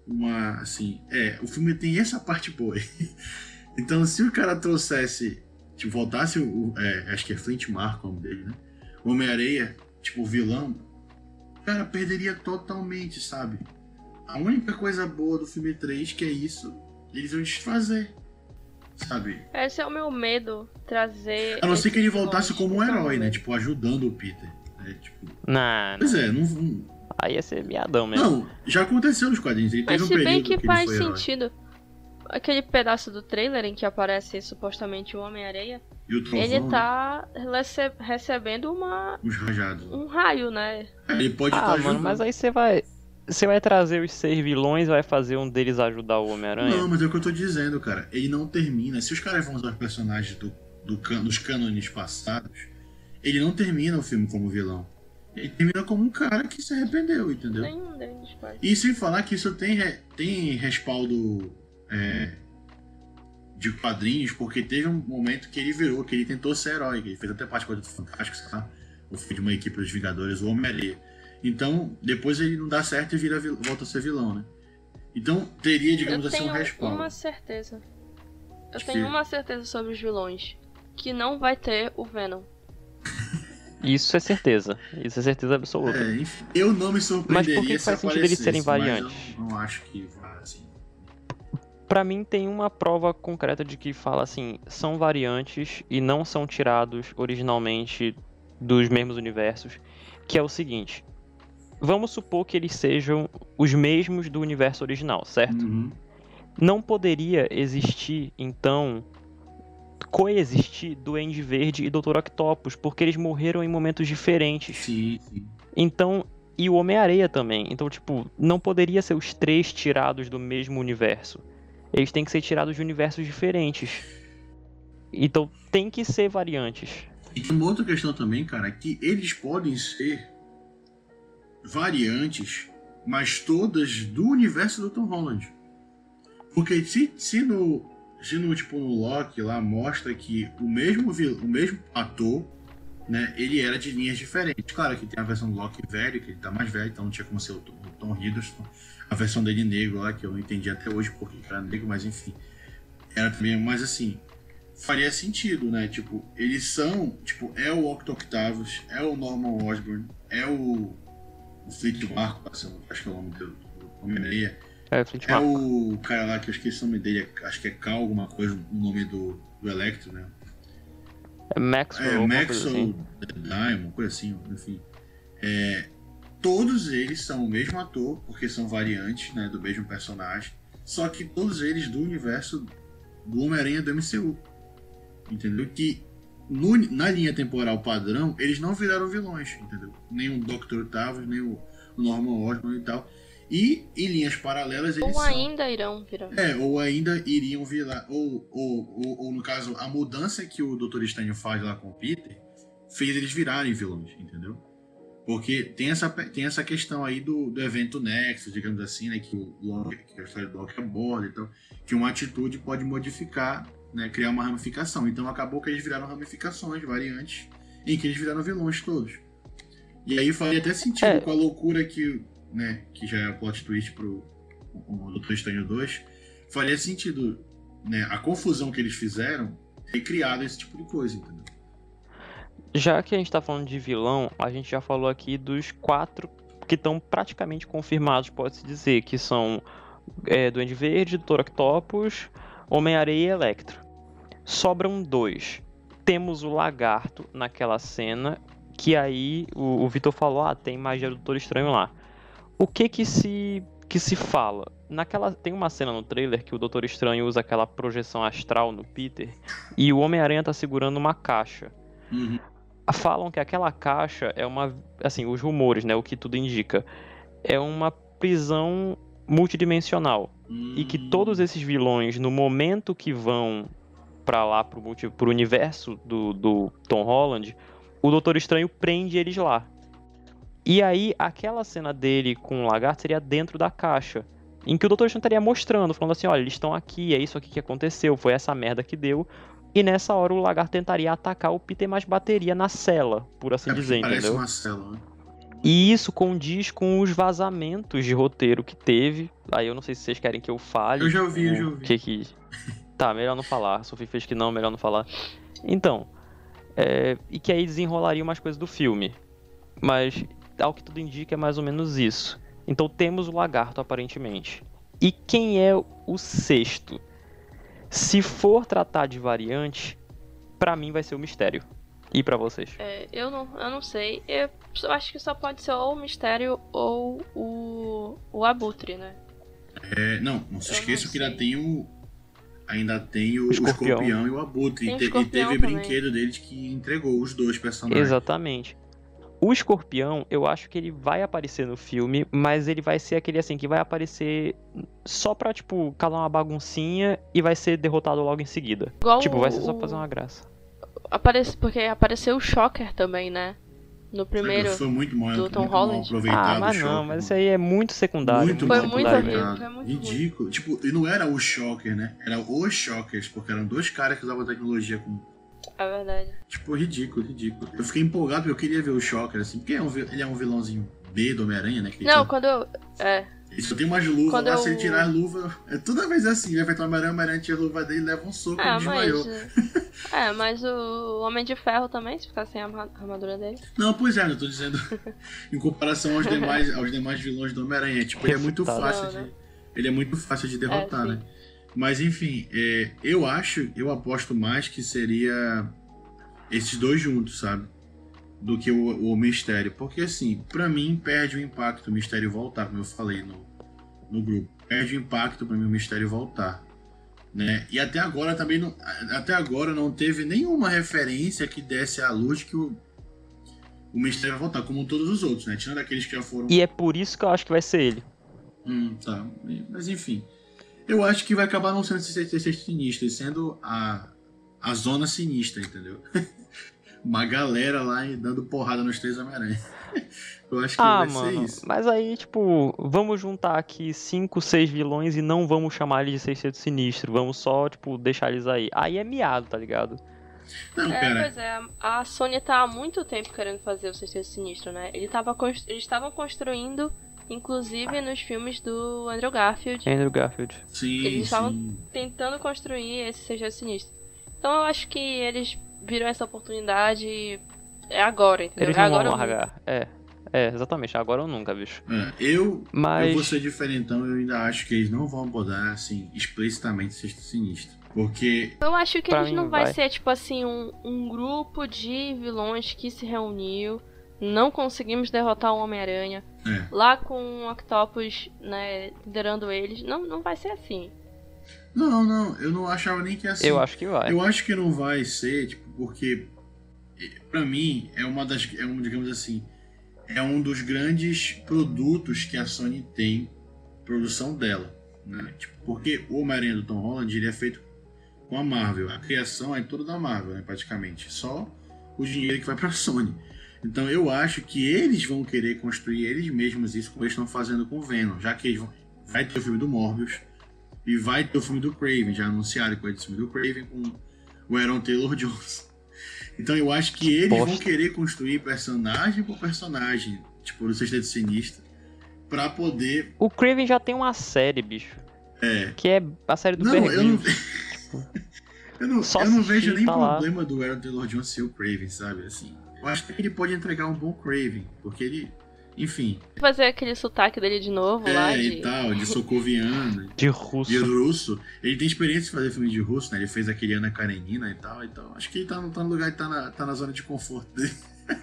Uma, assim. É, o filme tem essa parte boa. então, se o cara trouxesse. Tipo, voltasse o. é, acho que é Flint Marco o nome dele, né? Homem-Areia, tipo, vilão. O cara perderia totalmente, sabe? A única coisa boa do filme 3 que é isso, eles vão desfazer. Sabe? Esse é o meu medo, trazer. A não ser que ele voltasse como um herói, né? Tipo, ajudando o Peter. Né? Tipo, Não, pois é, não, não, aí ia ser miadão mesmo. Não, já aconteceu nos quadrinhos. Ele Mas teve um se bem que ele faz foi herói. Aquele pedaço do trailer em que aparece supostamente o Homem-Areia, E o trovão, ele né? tá rece- recebendo uma, rajados. um raio, né? É, ele pode Ah, estar mano, ajudando. mas aí você vai. Você vai trazer os seis vilões, vai fazer um deles ajudar o Homem-Aranha? Não, mas é o que eu tô dizendo, cara. Ele não termina. Se os caras vão usar os personagens do, do can- dos cânones passados, ele não termina o filme como vilão. Ele termina como um cara que se arrependeu, entendeu? Nenhum deles faz. E sem falar que isso tem, re- tem respaldo é, de quadrinhos, porque teve um momento que ele virou, que ele tentou ser herói, que ele fez até parte do Fantástico, sei lá, ou foi de uma equipe dos Vingadores, o Homem-Aranha. Então, depois ele não dá certo e vira, volta a ser vilão, né? Então, teria, digamos Eu assim, um tenho respaldo. uma certeza. Eu tenho uma certeza sobre os vilões. Que não vai ter o Venom. Isso é certeza. Isso é certeza absoluta. É, enfim, eu não me surpreenderia Mas por que se faz sentido eles serem variantes? Eu não acho que Pra mim tem uma prova concreta de que fala assim, são variantes e não são tirados originalmente dos mesmos universos, que é o seguinte: vamos supor que eles sejam os mesmos do universo original, certo? Uhum. Não poderia existir, então, coexistir Duende Verde e Dr. Octopus, porque eles morreram em momentos diferentes. Sim, sim. Então, e o Homem-Areia também. Então, tipo, não poderia ser os três tirados do mesmo universo. Eles têm que ser tirados de universos diferentes. Então, tem que ser variantes. E tem uma outra questão também, cara, que eles podem ser variantes, mas todas do universo do Tom Holland. Porque se, se no. Se no, tipo, no Loki lá mostra que o mesmo, o mesmo ator, né, ele era de linhas diferentes. Claro que tem a versão do Loki velho, que ele tá mais velho, então não tinha como ser o Tom, o Tom Hiddleston. A versão dele negro lá, que eu não entendi até hoje porque era negro, mas enfim. Era também, mas assim, faria sentido, né? Tipo, eles são, tipo, é o Octo Octavius, é o Norman Osborn, é o, o Fleet Marco, acho que é o nome do, do Homem-Areia, É, Flint é Marko. o cara lá que eu esqueci o nome dele, acho que é Cal alguma coisa, o nome do, do Electro, né? É Maxwell, É, Maxwell assim. Diamond, coisa assim, enfim. É, todos eles são o mesmo ator, porque são variantes né, do mesmo personagem, só que todos eles do universo do Homem-Aranha do MCU. Entendeu? Que no- na linha temporal padrão, eles não viraram vilões, entendeu? Nem o Dr. Octavius, nem o o Norman Osborn e tal. E em linhas paralelas eles Ou são. ainda irão virar. É, ou ainda iriam virar. Ou, ou, ou, ou, no caso, a mudança que o Dr. Estranho faz lá com o Peter fez eles virarem vilões, entendeu? Porque tem essa, tem essa questão aí do, do evento Nexus, digamos assim, né? Que o que a história do Loki aborda e tal. Que uma atitude pode modificar, né? Criar uma ramificação. Então acabou que eles viraram ramificações, variantes, em que eles viraram vilões todos. E aí faria até sentido É. com a loucura que, né? Que já é o plot twist pro o Doutor Estranho 2, faria sentido, né? A confusão que eles fizeram ter criado esse tipo de coisa, entendeu? Já que a gente tá falando de vilão, a gente já falou aqui dos quatro que estão praticamente confirmados, pode-se dizer, que são é, Duende Verde, Dr. Octopus, Homem-Areia e Electro. Sobram dois. Temos o Lagarto naquela cena, que aí o, o Vitor falou, ah, tem magia do Doutor Estranho lá. O que que se, que se fala? Naquela, tem uma cena no trailer que o Doutor Estranho usa aquela projeção astral no Peter, e o Homem-Aranha tá segurando uma caixa falam que aquela caixa é uma. Assim, os rumores, né? O que tudo indica. É uma prisão multidimensional. E que Hum. todos esses vilões, no momento que vão pra lá, pro, multi, pro universo do, do Tom Holland, o Doutor Estranho prende eles lá. E aí, aquela cena dele com o lagarto seria dentro da caixa. Em que o Doutor Estranho estaria mostrando, falando assim: olha, eles estão aqui, é isso aqui que aconteceu, foi essa merda que deu. E nessa hora o lagarto tentaria atacar o Peter, mas bateria na cela, por assim É dizer, parece entendeu? uma célula, né? E isso condiz com os vazamentos de roteiro que teve. Aí eu não sei se vocês querem que eu fale. Eu já ouvi, eu já ouvi. Que que... Tá, melhor não falar. A Sophie fez que não, melhor não falar. Então, é, e que aí desenrolaria umas coisas do filme. Mas, ao que tudo indica, é mais ou menos isso. Então temos o lagarto, aparentemente. E quem é o sexto? Se for tratar de variante, pra mim vai ser o mistério. E pra vocês? É, eu, não, eu não sei. Eu acho que só pode ser ou o Mistério ou o, o Abutre, né? É, não, não se Eu não esqueçam que ainda tem o. Ainda tem o, o Escorpião. escorpião. e o abutre. Tem E, te- e teve também. brinquedo deles que entregou os dois personagens. Exatamente. O escorpião, eu acho que ele vai aparecer no filme, mas ele vai ser aquele assim, que vai aparecer só pra, tipo, calar uma baguncinha e vai ser derrotado logo em seguida. Igual tipo, vai ser só o- pra fazer uma graça. Aparece, porque apareceu o Shocker também, né? No primeiro. Foi muito mal, do muito Tom Holland. aproveitado. Ah, mas não, mas isso aí é muito secundário. Muito Foi mal muito horrível, foi muito ruim. Ridículo. Tipo, e não era o Shocker, né? Era os Shockers, porque eram dois caras que usavam tecnologia com. É verdade. Tipo, ridículo, ridículo. Eu fiquei empolgado porque eu queria ver o Shocker, assim, porque é um ele é um vilãozinho B do Homem-Aranha, né? Não, tem- quando eu. É. Ele só tem umas luvas Quando lá, eu- se ele tirar as luvas. É toda vez assim, ele vai tomar Homem-Aranha, Homem-Aranha tira a luva dele e leva um soco Ah, e mas. desmaiou. É, mas o Homem de Ferro também, se ficar sem a arma- armadura dele. Não, pois é, eu tô dizendo em comparação aos demais, aos demais vilões do Homem-Aranha. Tipo, ele é muito Refutado. fácil Não, de. Ele é muito fácil de derrotar, É, né? Mas enfim, é, eu acho, eu aposto mais que seria esses dois juntos, sabe? Do que o, o Mistério. Porque assim, pra mim perde o impacto o Mistério voltar, como eu falei no, no grupo. Perde o impacto pra mim o Mistério voltar. Né? E até agora também não, até agora não teve nenhuma referência que desse à luz que o, o Mistério vai voltar, como todos os outros, né? Tirando aqueles que já foram E é por isso que eu acho que vai ser ele. Hum, tá. Mas enfim. Eu acho que vai acabar não sendo sinistro, e sendo a, a zona sinistra, entendeu? Uma galera lá e dando porrada nos três Homem-Aranha. Eu acho que Ah, vai ser mano. isso. Mas aí, tipo, vamos juntar aqui cinco, seis vilões e não vamos chamar eles de Sexteto Sinistro. Vamos só, tipo, deixar eles aí. Aí é miado, tá ligado? Não, É, pera. pois é, a Sony tá há muito tempo querendo fazer o Sexteto Sinistro, né? Ele tava cons- Eles estavam construindo, inclusive nos filmes do Andrew Garfield, Andrew Garfield. Sim, eles estavam- sim. tentando construir esse Sexteto Sinistro. Então eu acho que eles viram essa oportunidade é agora, entendeu? Eles é não agora vão ou nunca. largar. É. É, exatamente. Agora ou nunca, bicho. É, eu, Mas. eu vou ser diferentão, eu ainda acho que eles não vão abordar, assim, explicitamente Sexto Sinistro. Porque Eu acho que Pra eles mim, não vai, vai. ser, tipo assim, um, um grupo de vilões que se reuniu, não conseguimos derrotar o Homem-Aranha, É. lá com o Octopus, né, liderando eles. Não, não vai ser assim. Não, não, eu não achava nem que ia ser. Eu acho que vai. Eu acho que não vai ser, tipo, porque pra mim é uma das, é um, digamos assim, é um dos grandes produtos que a Sony tem, produção dela, né? Tipo, porque o Homem-Aranha do Tom Holland ele é feito com a Marvel, a criação é toda da Marvel, né, praticamente, só o dinheiro que vai pra Sony. Então eu acho que eles vão querer construir eles mesmos isso como eles estão fazendo com o Venom, já que eles vão, vai ter o filme do Morbius e vai ter o filme do Craven, já anunciaram que vai ter o filme do Craven com o Aaron Taylor Johnson. Então eu acho que eles vão bosta. querer construir personagem por personagem, tipo no Sexteto Sinistro, pra poder. O Craven já tem uma série, bicho. É. Que é a série do Não, eu não. eu não, eu não vejo nem tá lá. problema do Aaron Taylor Johnson ser o Craven, sabe? Assim, eu acho que ele pode entregar um bom Craven, porque ele, enfim, Fazer aquele sotaque dele de novo lá, é de... e tal, de socoviano, De russo. de russo. Ele tem experiência em fazer filme de russo, né? Ele fez aquele Ana Karenina e tal, então acho que ele tá, no- tá no lugar, tá na, tá na zona de conforto dele.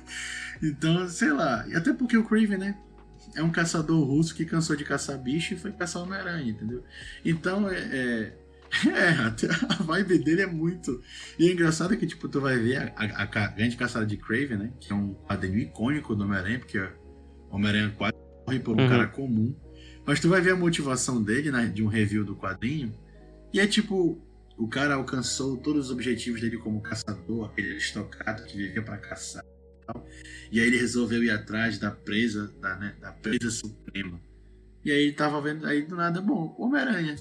então, sei lá, e até porque o Craven, né? É um caçador russo que cansou de caçar bicho e foi caçar Homem-Aranha, entendeu? Então, é, é, é, até a vibe dele é muito. E é engraçado que, tipo, tu vai ver a, a- a grande caçada de Craven, né? Que é um quadrinho icônico do Homem-Aranha, porque o Homem-Aranha quase morre por um Uhum. cara comum. Mas tu vai ver a motivação dele, né, de um review do quadrinho, e é tipo, o cara alcançou todos os objetivos dele como caçador, aquele aristocrata que vivia pra caçar e tal. E aí ele resolveu ir atrás da presa, da, né, da presa suprema. E aí ele tava vendo, aí do nada, bom, Homem-Aranha.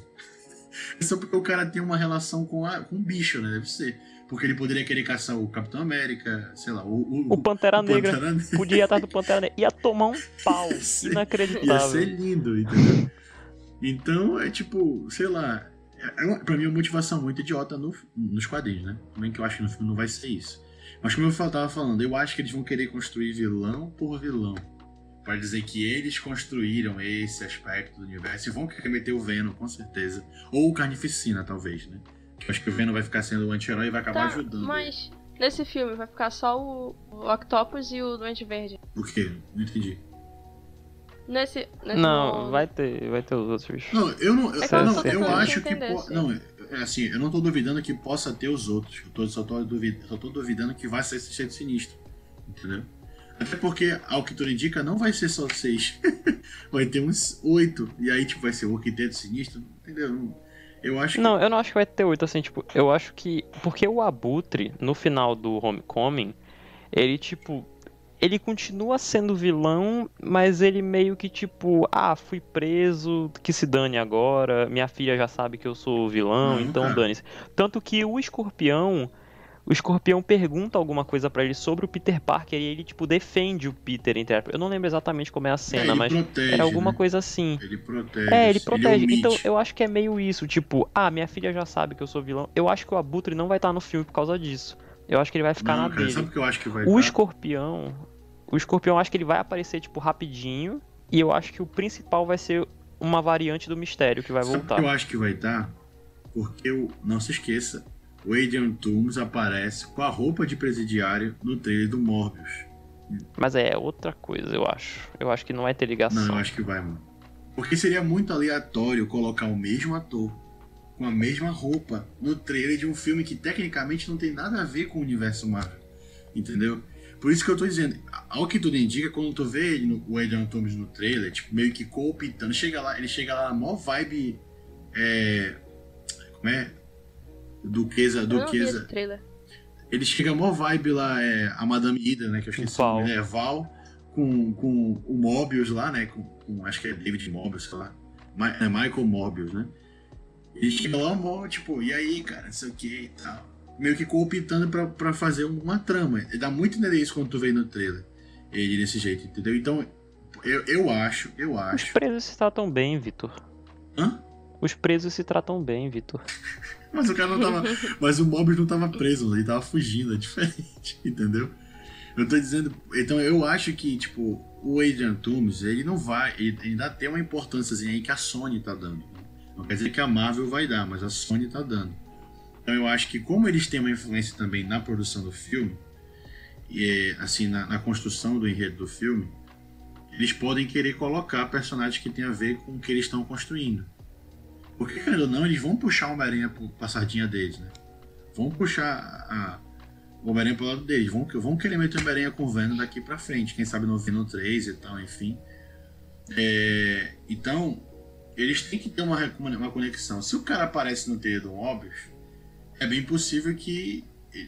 É só porque o cara tem uma relação com, a, com o bicho, né? Deve ser. Porque ele poderia querer caçar o Capitão América, sei lá, o, o, O Pantera o Negra. Pantera Negra. Podia atrás do Pantera Negra. Ia tomar um pau. Ia ser- Ia Inacreditável. ser lindo, entendeu? Então, é tipo, sei lá. É uma, pra mim, é uma motivação muito idiota no- nos quadrinhos, né? Também que eu acho que no filme não vai ser isso. Mas como eu tava falando, eu acho que eles vão querer construir vilão por vilão. Pra dizer que eles construíram esse aspecto do universo. E vão querer meter o Venom, com certeza. Ou o Carnificina, talvez, né? Que eu acho que o Venom vai ficar sendo o anti-herói e vai acabar Tá, ajudando. mas nesse filme vai ficar só o, o Octopus e o Doente Verde. Por quê? Não entendi. Nesse, nesse Não, vai ter, vai ter os outros bichos. Não, eu não. Eu, É eu não, tô eu tentando acho que. po- não, é assim, eu não tô duvidando que possa ter os outros. Eu tô, só, tô duvidando, só tô duvidando que vai ser esse jeito sinistro. Entendeu? Até porque, ao que tudo indica, não vai ser só seis. vai ter uns oito. E aí, tipo, vai ser o Arquiteto Sinistro. Entendeu? Eu acho que. Não, eu não acho que vai ter oito, assim, tipo, eu acho que. Porque o Abutre, no final do Homecoming, ele, tipo. Ele continua sendo vilão, mas ele meio que tipo, ah, fui preso, que se dane agora, minha filha já sabe que eu sou vilão, Não, então dane-se. Tanto que o escorpião, o escorpião pergunta alguma coisa para ele sobre o Peter Parker e ele, tipo, defende o Peter, entre Eu não lembro exatamente como é a cena, é, mas protege, era alguma né? coisa assim. Ele protege. É, ele protege. Ele então eu acho que é meio isso, tipo, ah, minha filha já sabe que eu sou vilão. Eu acho que o Abutre não vai estar no filme por causa disso. Eu acho que ele vai ficar Não, na cara, dele. eu acho que vai O dar? escorpião. O escorpião eu acho que ele vai aparecer, tipo, rapidinho. E eu acho que o principal vai ser uma variante do mistério que vai Sabe voltar. que eu acho que vai dar? Porque, o, não se esqueça, Adrian Toomes aparece com a roupa de presidiário no trailer do Morbius. Mas é outra coisa, eu acho. Eu acho que não vai ter ligação. Não, eu acho que vai, mano. Porque seria muito aleatório colocar o mesmo ator com a mesma roupa no trailer de um filme que tecnicamente não tem nada a ver com o universo Marvel. Entendeu? Por isso que eu tô dizendo, ao que tudo indica, quando tu vê ele no, o Adrian Thomas no trailer, tipo, meio que cooptando, chega lá, ele chega lá na maior vibe. É. Como é? Duquesa. Duquesa. trailer. Ele chega a maior vibe lá, é, a Madame Ida, né? Que eu esqueci Val. é Val, com, com o Mobius lá, né? Com, com- acho que é David Mobius, sei lá. Ma- é Michael Mobius, né? Ele chega lá, mó, tipo, e aí, cara, não sei o que e tal. Meio que cooptando pra, pra fazer uma trama. Ele dá muito entender isso quando tu vê no trailer. Ele desse jeito, entendeu? Então, eu, eu acho, eu Os acho. presos se tratam bem, Vitor. Hã? Os presos se tratam bem, Vitor. Mas o cara não tava. Mas o Mobius não tava preso, ele tava fugindo, é diferente, entendeu? Eu tô dizendo. Então eu acho que, tipo, o Adrian Toomes, ele não vai. Ele ainda tem uma importância aí que a Sony tá dando. Não quer dizer que a Marvel vai dar, mas a Sony tá dando. Então eu acho que, como eles têm uma influência também na produção do filme, e assim, na, na construção do enredo do filme, eles podem querer colocar personagens que tem a ver com o que eles estão construindo. Porque, querendo ou não, eles vão puxar o Homem-Aranha pra sardinha deles, né? Vão puxar a- o Homem-Aranha pro lado deles. Vão, vão querer meter o Homem-Aranha com o Venom daqui pra frente. Quem sabe no Venom 3 e tal, enfim. É, então, eles têm que ter uma, uma conexão. Se o cara aparece no trailer do Mobius, é bem possível que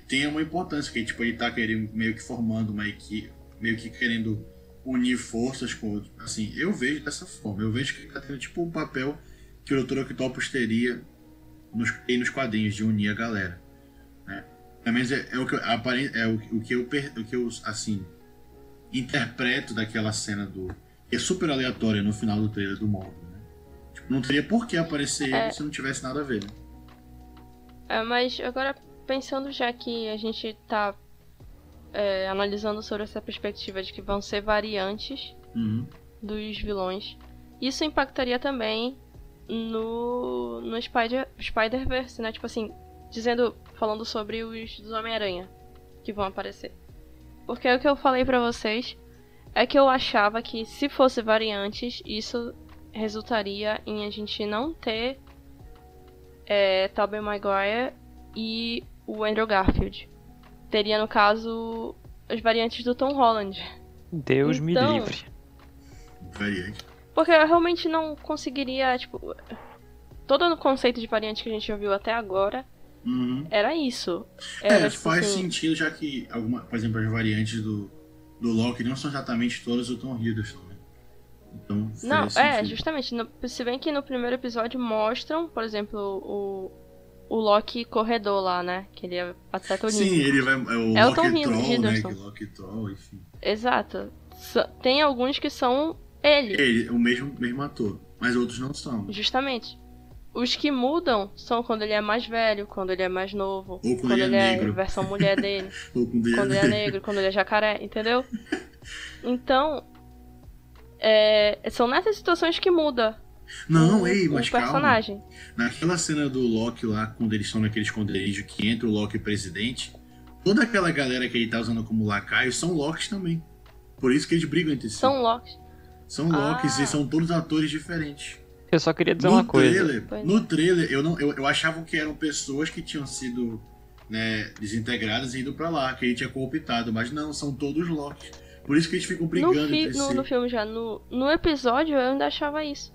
tenha uma importância. Que tipo, ele tá querendo, meio que formando uma equipe, meio que querendo unir forças com outros. Assim, eu vejo dessa forma. Eu vejo que ele tá tendo tipo o papel que o Dr. Octopus teria nos, tem nos quadrinhos de unir a galera. Né? Pelo menos é, é o que é o, o que eu, o que eu assim interpreto daquela cena do que é super aleatória no final do trailer do Morgan. Né? Tipo, não teria por que aparecer É. ele se não tivesse nada a ver. Né? É, mas agora pensando já que a gente tá é, analisando sobre essa perspectiva de que vão ser variantes Uhum. dos vilões, isso impactaria também no, no Spider, Spider-Verse, né? Tipo assim, dizendo, falando sobre os dos Homem-Aranha que vão aparecer. Porque o que eu falei pra vocês é que eu achava que se fosse variantes, isso resultaria em a gente não ter é, Tobey Maguire e o Andrew Garfield. Teria, no caso, as variantes do Tom Holland. Deus me Então- livre. Variante. Porque eu realmente não conseguiria, tipo. Todo o conceito de variante que a gente ouviu até agora Uhum. era isso. Era, É, tipo faz assim, sentido, já que, alguma, por exemplo, as variantes do, do Loki não são exatamente todas do Tom Hiddleston, né? Então, Não, faz é, justamente. no- se bem que no primeiro episódio mostram, por exemplo, o, o Loki corredor lá, né? Que ele é olímpico. Sim, ele vai. É o É o Loki Tom Troll, né? Hiddleston. Que Loki Troll, enfim. Exato. Tem alguns que são ele, Ele, o mesmo, mesmo ator, mas outros não são. justamente. Os que mudam são quando ele é mais velho, quando ele é mais novo, Ou quando ele é é negro. a versão mulher dele. Ou com dele. quando ele é negro, quando ele é jacaré, entendeu? Então, é, são nessas situações que muda Não, o, ei, o mas calma. personagem. Naquela cena do Loki lá, quando eles estão naquele esconderijo que entra o Loki presidente, toda aquela galera que ele tá usando como lacaio são Locks também. Por isso que eles brigam entre si. São Locks. São Locks Ah. e são todos atores diferentes. Eu só queria dizer no uma coisa. trailer, no trailer eu, não, eu, eu achava que eram pessoas que tinham sido né, desintegradas e ido pra lá, que ele tinha cooptado, mas não, são todos Locks. Por isso que eles ficam No, brigando fi- entre no, no filme já, no, no episódio eu ainda achava isso.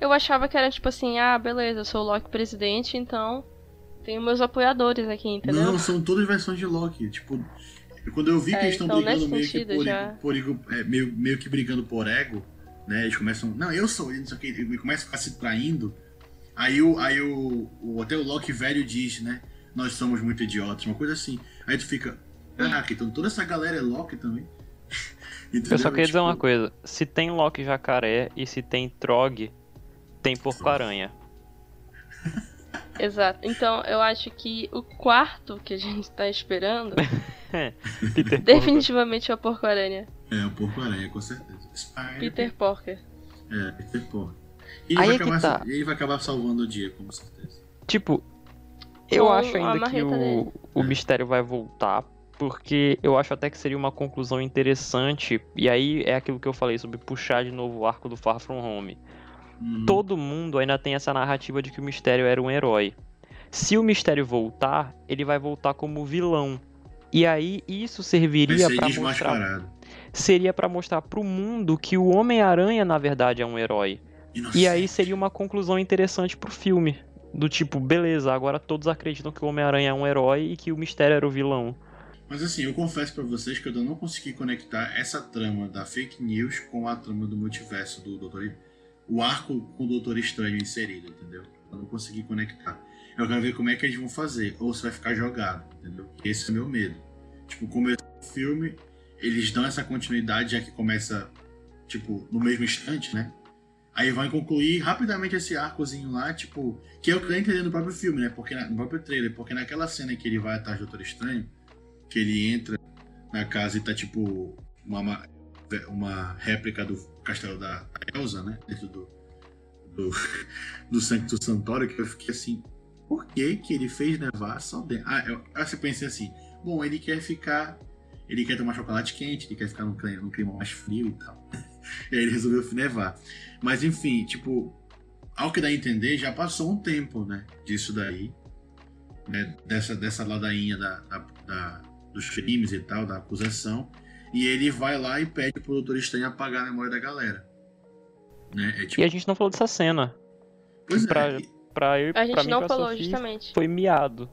Eu achava que era tipo assim, ah, beleza, eu sou o Loki presidente, então tenho meus apoiadores aqui, entendeu? Não, são todas versões de Loki. Tipo, quando eu vi É, que eles estão então, brigando meio que por, já- por ego- é, meio, meio que brigando por ego, né? Eles começam, não, eu sou ele, não sei o que, e começam a ficar se traindo. Aí o, aí o, o até o Loki velho diz, né? nós somos muito idiotas, uma coisa assim. Aí tu fica, caraca, então toda essa galera é Loki também. Entendeu? Eu só queria dizer uma tipo, coisa: se tem Loki jacaré e se tem Trog, tem porco-aranha. Exato. Então eu acho que o quarto que a gente tá esperando. Peter definitivamente é o porco-aranha. É, o porco-aranha, com certeza. Spider... Peter Porker. É, Peter Porker. E ele, Aí vai é acabar, tá. ele vai acabar salvando o dia, com certeza. Tipo, eu Com acho ainda que o, o mistério vai voltar porque eu acho até que seria uma conclusão interessante, e aí é aquilo que eu falei sobre puxar de novo o arco do Far From Home. Hum. Todo mundo ainda tem essa narrativa de que o Mistério era um herói. Se o Mistério voltar, ele vai voltar como vilão. E aí isso serviria para mostrar seria para mostrar para o mundo que o Homem-Aranha na verdade é um herói. Inocente. E aí seria uma conclusão interessante pro filme, do tipo, beleza, agora todos acreditam que o Homem-Aranha é um herói e que o Mistério era o vilão. Mas assim, eu confesso para vocês que eu não consegui conectar essa trama da fake news com a trama do multiverso do Doutor o arco com o Doutor Estranho inserido, entendeu? Eu não consegui conectar. Eu quero ver como é que eles vão fazer, ou se vai ficar jogado, entendeu? Esse é meu medo. Tipo, começou o filme, eles dão essa continuidade já que começa, tipo, no mesmo instante, né? Aí vai concluir rapidamente esse arcozinho lá, tipo, que é o que eu entendendo no próprio filme, né? Porque no próprio trailer, porque naquela cena que ele vai atrás do Doutor Estranho, que ele entra na casa e tá tipo uma, uma réplica do castelo da Elsa, né? Dentro do, do, do Sancto Santório, que eu fiquei assim, por que que ele fez nevar só dentro? Ah, eu, eu pensei assim, bom, ele quer ficar, ele quer tomar chocolate quente, ele quer ficar num clima, num clima mais frio e tal. e aí ele resolveu nevar. Mas enfim, tipo, ao que dá a entender, já passou um tempo, né? Disso daí. Né, dessa, dessa ladainha da, da, da dos crimes e tal, da acusação. E ele vai lá e pede pro Doutor Estranho apagar a memória da galera. Né? É, tipo... E a gente não falou dessa cena. Pois pra, é. Pra eu, a gente pra mim, não falou, Sophie, justamente. Foi miado.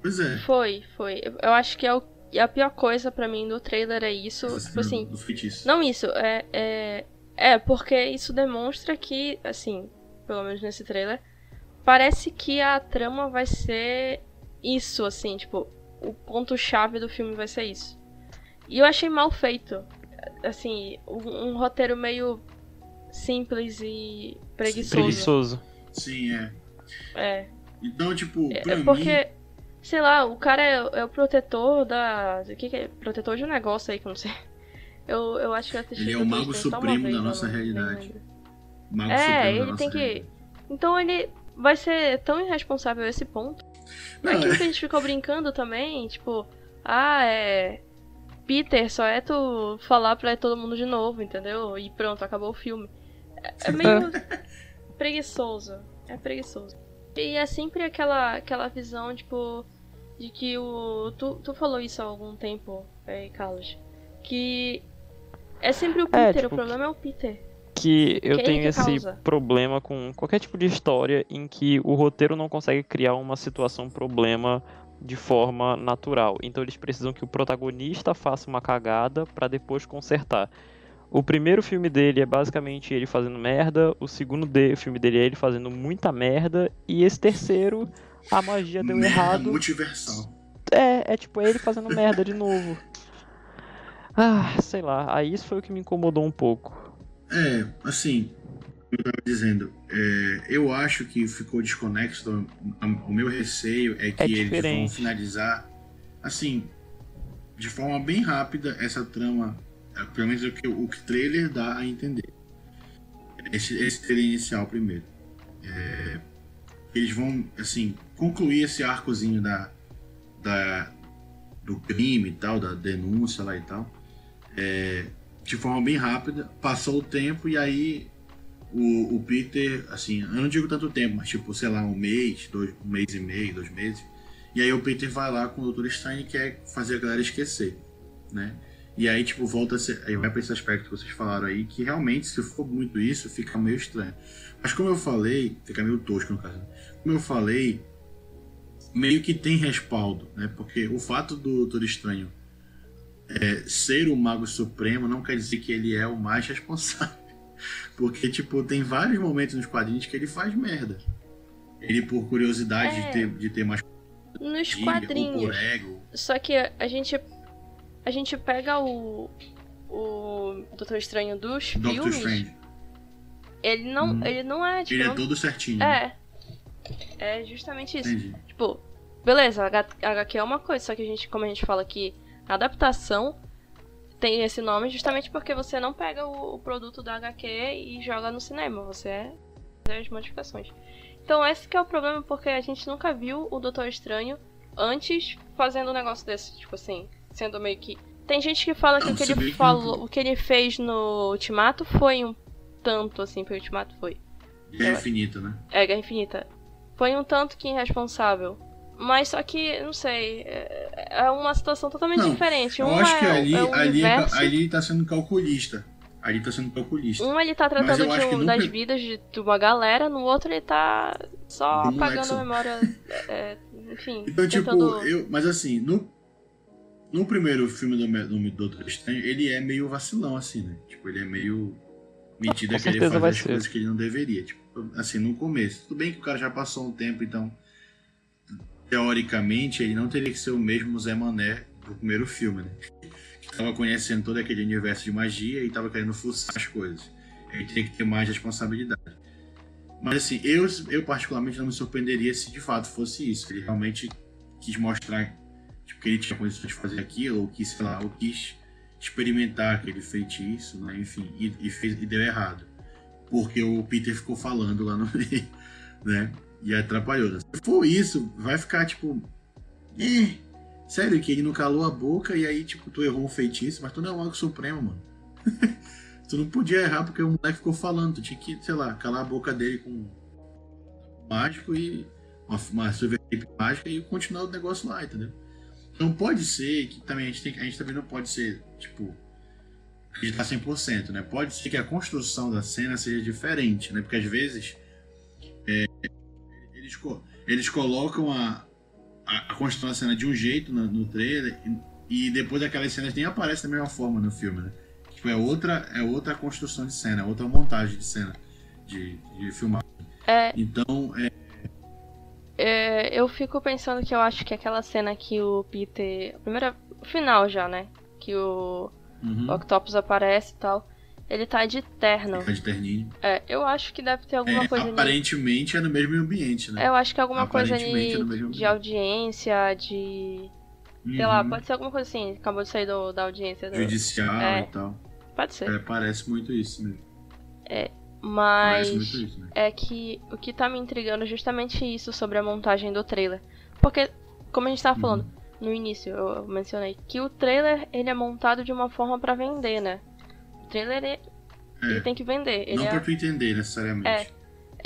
Pois é. Foi, foi. Eu acho que é o, a pior coisa para mim do trailer é isso. Essa tipo assim. Não isso, é, é. É, porque isso demonstra que, assim, pelo menos nesse trailer, parece que a trama vai ser isso, assim, tipo, o ponto-chave do filme vai ser isso. E eu achei mal feito. Assim, um, um roteiro meio simples e preguiçoso. Preguiçoso. Sim, é. É. Então, tipo, é, é porque, mim... sei lá, o cara é, é, o protetor da. O que, que é? Protetor de um negócio aí que eu não sei. Eu, eu acho que eu assisti. Ele é o mago supremo vez, da nossa realidade. Mago é, ele tem que. Então ele vai ser tão irresponsável a esse ponto não, Aquilo é. que a gente ficou brincando também, tipo, ah, é. Peter, só é tu falar pra todo mundo de novo, entendeu? E pronto, acabou o filme. É, é meio preguiçoso. É preguiçoso. E é sempre aquela, aquela visão, tipo, de que o. Tu, tu falou isso há algum tempo, aí, Carlos. Que é sempre o é, Peter, é, tipo, o problema é o Peter que eu tenho esse causa? problema com qualquer tipo de história em que o roteiro não consegue criar uma situação problema de forma natural. Então eles precisam que o protagonista faça uma cagada para depois consertar. O primeiro filme dele é basicamente ele fazendo merda, o segundo de, filme dele é ele fazendo muita merda, e esse terceiro, a magia deu merda errado. Multiversal. É, é tipo é ele fazendo merda de novo. Ah, sei lá, aí isso foi o que me incomodou um pouco. É, assim, eu estava dizendo, é, eu acho que ficou desconexo. O meu receio é que é eles vão finalizar, assim, de forma bem rápida essa trama, é, pelo menos o que o trailer dá a entender. Esse, esse trailer inicial primeiro. É, eles vão, assim, concluir esse arcozinho da, da, do crime e tal, da denúncia lá e tal. É, de forma bem rápida. Passou o tempo e aí o, o Peter, assim, eu não digo tanto tempo, mas tipo, sei lá, um mês, dois, um mês e meio, dois meses. E aí o Peter vai lá com o Dr. Stein e quer fazer a galera esquecer, né? E aí, tipo, volta a ser. Aí vai pra esse aspecto que vocês falaram aí, que realmente, se for muito isso, fica meio estranho. Mas como eu falei, fica meio tosco no caso. Né? Como eu falei, meio que tem respaldo, né? Porque o fato do Doutor Estranho é, ser o Mago Supremo não quer dizer que ele é o mais responsável. Porque, tipo, tem vários momentos nos quadrinhos que ele faz merda. Ele, por curiosidade é. de, ter, de ter mais nos ou quadrinhos. por ego. Só que a gente a gente pega o o Doutor Estranho dos Doctor filmes, Strange. ele não Hum. ele não é tipo Ele é todo certinho. é é justamente isso. Entendi. Tipo, beleza, HQ é uma coisa, só que a gente, como a gente fala aqui, adaptação tem esse nome justamente porque você não pega o, o produto da HQ e joga no cinema, você é fazer as modificações. Então esse que é o problema, porque a gente nunca viu o Doutor Estranho antes fazendo um negócio desse, tipo assim, sendo meio que. Tem gente que fala que o que ele falou, o que ele fez no Ultimato foi um tanto assim, porque o Ultimato foi. Guerra Eu- Infinita, né? É, Guerra Infinita. Foi um tanto que irresponsável. Mas só que, não sei, é é uma situação totalmente Não, diferente. Eu Um acho é, que ali, é o ali, é- universo, ali tá sendo calculista. Ali tá sendo calculista. um ele tá tratando eu acho de um- das vidas de, de uma galera, no outro ele tá só moleque apagando a memória. é, enfim, Então, tipo, tentando... eu. Mas assim, no. No primeiro filme do, do Doutor Estranho, ele é meio vacilão, assim, né? Tipo, ele é meio metido a querer fazer as ser. coisas que ele não deveria. Tipo, assim, no começo. Tudo bem que o cara já passou um tempo, então. Teoricamente, ele não teria que ser o mesmo Zé Mané do primeiro filme, né? Que tava conhecendo todo aquele universo de magia e tava querendo fuçar as coisas. Ele teria que ter mais responsabilidade. Mas assim, eu, eu particularmente não me surpreenderia se de fato fosse isso. Ele realmente quis mostrar tipo, que ele tinha condições de fazer aquilo, ou quis, sei lá, ou quis experimentar aquele feitiço, né? Enfim, e, e fez, e deu errado. Porque o Peter ficou falando lá no meio, né? E atrapalhou. Se for isso, vai ficar tipo. Eh, sério, que ele não calou a boca e aí, tipo, tu errou um feitiço, mas tu não é o Mago Supremo, mano. tu não podia errar porque o moleque ficou falando. Tu tinha que, sei lá, calar a boca dele com mágico e uma, uma silver tape mágica e continuar o negócio lá, entendeu? Não pode ser que também a gente, tem, a gente também não pode ser, tipo, acreditar 100%, né? Pode ser que a construção da cena seja diferente, né? Porque às vezes é, eles, co- eles colocam a, a, a construção da cena de um jeito no, no trailer e, e depois aquelas cenas nem aparecem da mesma forma no filme, né? Tipo, é outra, é outra construção de cena, é outra montagem de cena de, de filmar. É, Então, é, é, eu fico pensando que eu acho que aquela cena que o Peter. A primeira. O final já, né? Que o uhum, Octopus aparece e tal. Ele tá de terno. fica de terninho. É, eu acho que deve ter alguma É, coisa ali. aparentemente é no mesmo ambiente, né? Eu acho que alguma coisa é ali mesmo de audiência, de. Sei lá, Uhum, pode ser alguma coisa assim. Acabou de sair do- da audiência. do- Judicial É. e tal. Pode ser. É, parece muito isso mesmo. Mas. Parece muito isso, né? é que o que tá me intrigando é justamente isso sobre a montagem do trailer. Porque, como a gente tava falando Uhum. no início, eu mencionei que o trailer ele é montado de uma forma pra vender, né? Trailer ele, ele É, tem que vender. Ele não é- pra tu entender necessariamente. É.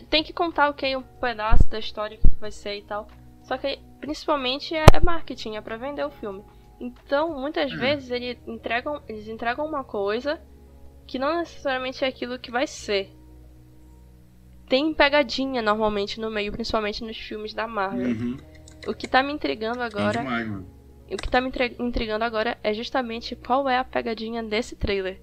tem que contar o que um pedaço da história que vai ser e tal. Só que principalmente é marketing, é pra vender o filme. Então, muitas É. vezes eles entregam, eles entregam uma coisa que não necessariamente é aquilo que vai ser. Tem pegadinha normalmente no meio, principalmente nos filmes da Marvel. Uhum. O que tá me intrigando agora, demais, mano. o que tá me intrigando agora é justamente qual é a pegadinha desse trailer.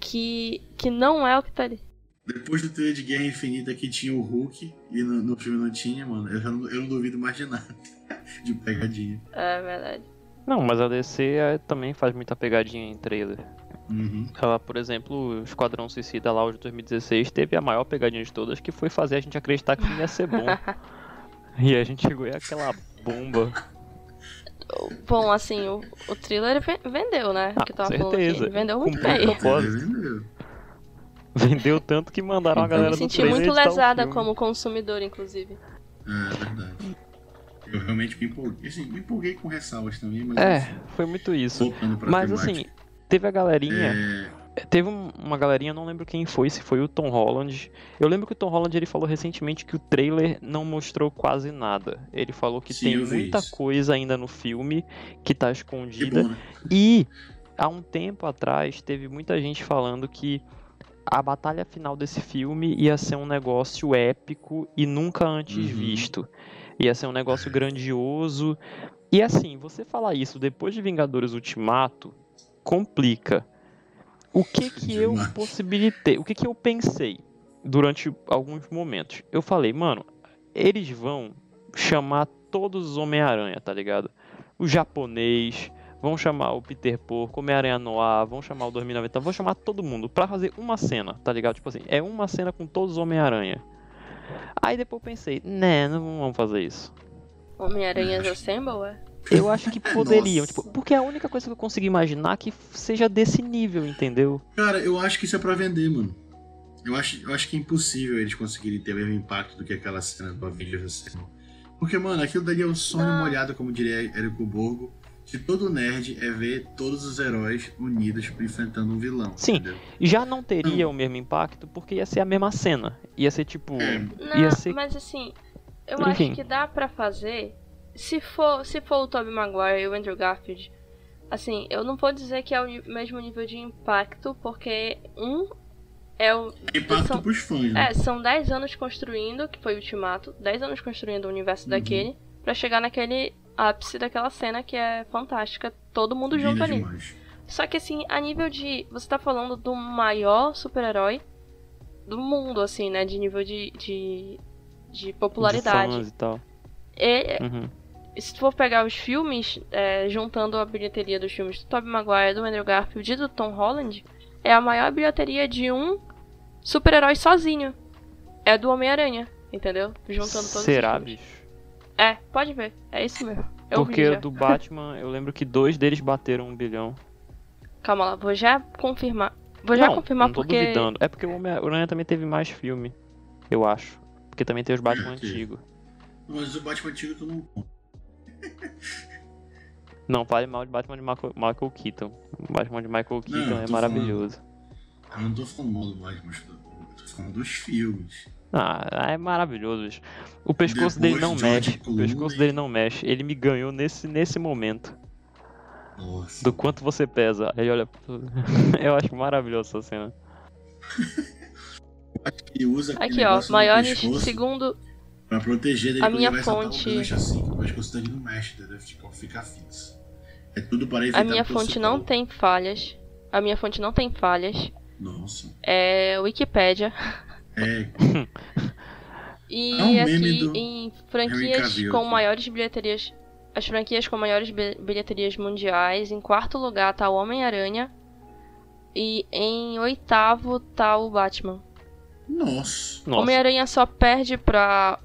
Que que não é o que tá ali. Depois do trailer de Guerra Infinita que tinha o Hulk e no, no filme não tinha, mano, eu, já não, eu não duvido mais de nada. de pegadinha. É verdade. Não, mas a DC é- também faz muita pegadinha em trailer. Uhum. Ela, por exemplo, o Esquadrão Suicida lá, de 2016, teve a maior pegadinha de todas, que foi fazer a gente acreditar que ia ser bom. e a gente chegou e aquela bomba. Bom, assim, o, o thriller ve- vendeu, né? Ah, que eu tava certeza. Vendeu muito Cumpriu bem. propósito. Vendeu tanto que mandaram a Eu galera me do senti trailer muito editar o lesada como consumidor, inclusive. É verdade. Eu realmente me empolguei. Assim, me empolguei com ressalvas também, mas É, foi muito isso. Mas temática. assim, teve a galerinha É, Teve um- uma galerinha, não lembro quem foi, se foi o Tom Holland. Eu lembro que o Tom Holland ele falou recentemente que o trailer não mostrou quase nada. Ele falou que Sim, tem muita isso. coisa ainda no filme que tá que escondida. bom, né? E há um tempo atrás teve muita gente falando que a batalha final desse filme ia ser um negócio épico e nunca antes Uhum. visto. Ia ser um negócio grandioso. E assim, você falar isso depois de Vingadores Ultimato complica. O que que eu possibilitei? O que que eu pensei durante alguns momentos? Eu falei, mano, eles vão chamar todos os Homem-Aranha, tá ligado? O japonês, vão chamar o Peter Porco, Homem-Aranha Noir, vão chamar o 2090, vão chamar todo mundo pra fazer uma cena, tá ligado? Tipo assim, é uma cena com todos os Homem-Aranha. Aí depois eu pensei, né, não vamos fazer isso. Homem-Aranhas Assemble, é? Eu acho que poderiam, tipo, porque é a única coisa que eu consigo imaginar que seja desse nível, entendeu? Cara, eu acho que isso é pra vender, mano. Eu acho, eu acho que é impossível eles conseguirem ter o mesmo impacto do que aquela cena do Avengers Assemble. Porque, mano, aquilo dali é o sonho Não. molhado, como diria Érico Borgo, de todo nerd é ver todos os heróis unidos enfrentando um vilão. Sim. entendeu? Já não teria o mesmo impacto porque ia ser a mesma cena. Ia ser tipo. É, Não, Ia ser- mas assim, eu Enfim. acho que dá pra fazer. Se for, se for o Tobey Maguire e o Andrew Garfield, assim, eu não vou dizer que é o mesmo nível de impacto, porque um é o. impacto são- pros fãs, né? É, são 10 anos construindo, que foi o Ultimato, 10 anos construindo o universo Uhum. daquele, pra chegar naquele ápice daquela cena que é fantástica, todo mundo junto ali. Só que assim, a nível de. Você tá falando do maior super-herói do mundo, assim, né? De nível de. de, de de popularidade. fãs e tal. E, Uhum. Se tu for pegar os filmes, é, juntando a bilheteria dos filmes do Tobey Maguire, do Andrew Garfield e do Tom Holland, é a maior bilheteria de um super-herói sozinho. É do Homem-Aranha, entendeu? Juntando todos Será, os filmes. bicho? É, pode ver. É isso mesmo. Eu Porque do Batman, eu lembro que dois deles bateram um bilhão. Calma lá, vou já confirmar. Vou já não, confirmar não tô porque. duvidando. É porque o Homem-Aranha também teve mais filme, eu acho. Porque também tem os Batman É, antigos. Mas o Batman antigo tu não conta. Não, fale mal de Batman de Michael, Michael Keaton. Batman de Michael Keaton eu é maravilhoso. Eu não tô falando mal do Batman, eu tô, falando dos filmes. Ah, é maravilhoso, bicho. O pescoço dele Depois não George mexe. O pescoço dele não mexe. Ele me ganhou nesse, nesse momento. Nossa. Do quanto você pesa. Aí olha. Eu acho maravilhoso essa cena. E usa Aqui, ó. Maiores, pescoço segundo. Pra proteger dele a minha vai fonte- gancho assim, que o pescoço dele não mexe, entendeu? Tipo, fica fixo. É tudo para evitar A minha que fonte você não falou. tem falhas. A minha fonte não tem falhas. Nossa. É Wikipédia. É, E É um aqui em franquias Cavill com aqui. maiores bilheterias. As franquias com maiores bi- bilheterias mundiais. Em quarto lugar tá o Homem-Aranha. E em oitavo tá o Batman. nossa. Nossa. Homem-Aranha só perde pra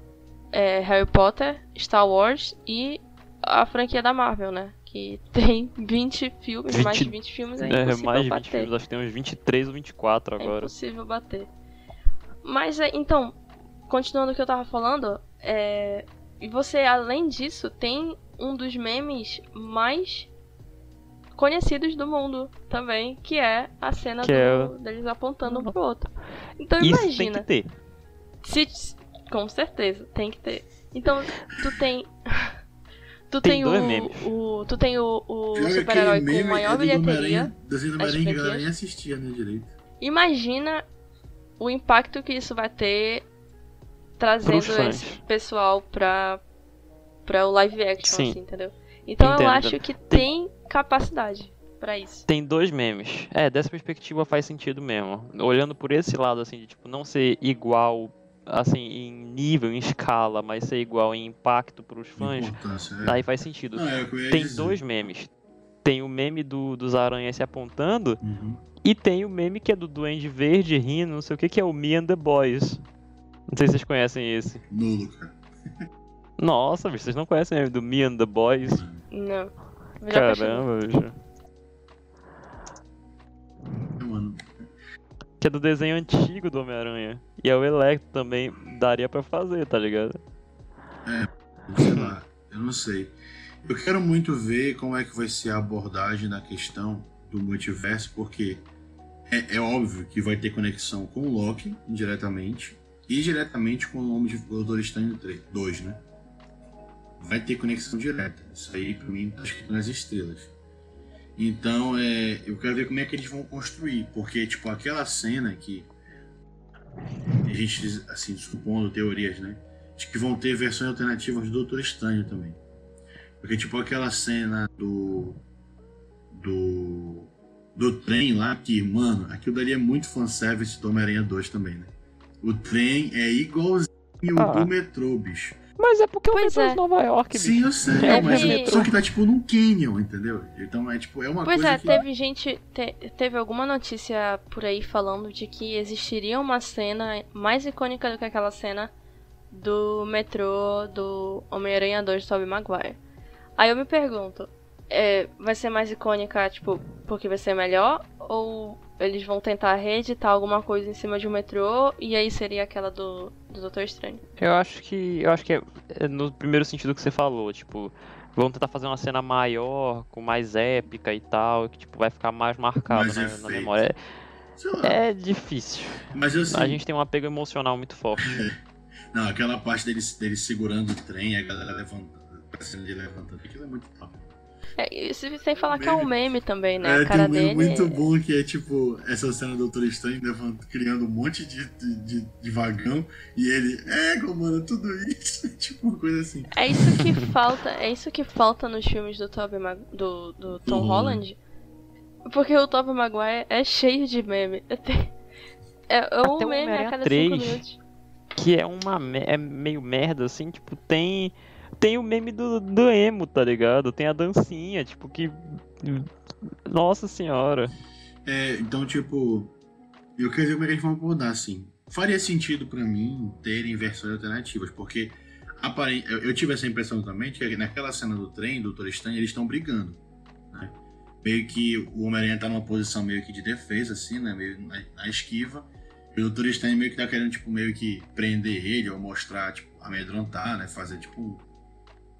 é, Harry Potter, Star Wars e a franquia da Marvel, né? Que tem 20 filmes, mais de 20 20 filmes é É, impossível mais de 20 bater. filmes, acho que tem uns 23 ou 24 É agora. impossível bater. Mas é, então, continuando o que eu tava falando, é, e você, além disso, tem um dos memes mais conhecidos do mundo também, que é a cena Que do- é- deles apontando um pro outro. Então Isso imagina, tem que ter. se, com certeza, tem que ter. Então, tu tem. Tu Tem tem, o, memes. o. Tu tem o, o que super-herói com maior é do bilheteria. Desenho do Homem-Aranha que a galera nem assistia, né, direito. Imagina o impacto que isso vai ter trazendo esse pessoal pra, pra o live action, Sim. assim, entendeu? Então eu Entendo, acho entendo. que tem capacidade pra isso. Tem dois memes. É, dessa perspectiva faz sentido mesmo. Olhando por esse lado, assim, de tipo, não ser igual, assim, em nível, em escala, mas ser igual em impacto pros fãs, Importância, é. aí faz sentido. Não, é Tem dizer. dois memes. Tem o meme do, dos aranhas se apontando Uhum. e tem o meme que é do Duende Verde rindo, não sei o que, que é o Me and the Boys. Não sei se vocês conhecem esse. Nulo, cara. Nossa, bicho, vocês não conhecem o meme do Me and the Boys? Não. Caramba, bicho. Mano, Que é do desenho antigo do Homem-Aranha. E é o Electro também. Daria pra fazer, tá ligado? sei lá, eu não sei. Eu quero muito ver como é que vai ser a abordagem da questão do multiverso, porque é, é óbvio que vai ter conexão com o Loki, indiretamente, e diretamente com o nome de Doutor Estranho 2, né? Vai ter conexão direta. Isso aí, pra mim, tá escrito nas estrelas. Então, é, eu quero ver como é que eles vão construir, porque, tipo, aquela cena que a gente, assim, supondo teorias, né? de que vão ter versões alternativas do Doutor Estranho também. Porque, tipo, aquela cena do. do. do trem lá, que, mano, aquilo dali é muito fanservice do Homem-Aranha 2 também, né? O trem é igualzinho Ah. do metrô, bicho. Mas é porque é o Pois metrô é. de Nova York, Sim, bicho. eu sei, É mas um é- metrô. só que tá tipo num canyon, entendeu? Então é tipo, é uma Pois coisa é, que... teve gente. te- teve alguma notícia por aí falando de que existiria uma cena mais icônica do que aquela cena do metrô do Homem-Aranha 2 de Tobey Maguire. Aí eu me pergunto, é, vai ser mais icônica, tipo, porque vai ser melhor? Ou eles vão tentar reeditar alguma coisa em cima de um metrô e aí seria aquela do, do Doutor Estranho? Eu acho que. Eu acho que é, é no primeiro sentido que você falou, tipo, vão tentar fazer uma cena maior, com mais épica e tal, que tipo, vai ficar mais marcado Mais né, na memória. É, é difícil. Mas assim, A gente tem um apego emocional muito forte. não, aquela parte deles, deles segurando o trem e a galera levantando, parecendo ele levantando, aquilo é muito top. É, e se- sem falar que é um meme também, né? É, a tem cara um meme dele. muito bom que é tipo essa cena do Doutor Estranho criando um monte de, de, de- de vagão e ele, é, mano, tudo isso. tipo uma coisa assim. É isso que falta, é isso que falta nos filmes do Tobey Mag do, do Tom Uhum. Holland. Porque o Tobey Maguire é cheio de meme. É, é um Até o meme a cada 3. 5 minutos. que é uma é meio merda, assim, tipo, tem. Tem o meme do, do emo, tá ligado? Tem a dancinha, tipo, que. Nossa senhora. É, então, tipo, eu quero ver como é que eles vão abordar, assim. Faria sentido pra mim terem versões alternativas, porque eu tive essa impressão também que naquela cena do trem, do Doutor Estranho, eles estão brigando. né? Meio que o Homem-Aranha tá numa posição meio que de defesa, assim, né? Meio na, na esquiva. E o Doutor Estranho meio que tá querendo, tipo, meio que prender ele ou mostrar, tipo, amedrontar, né? Fazer, tipo,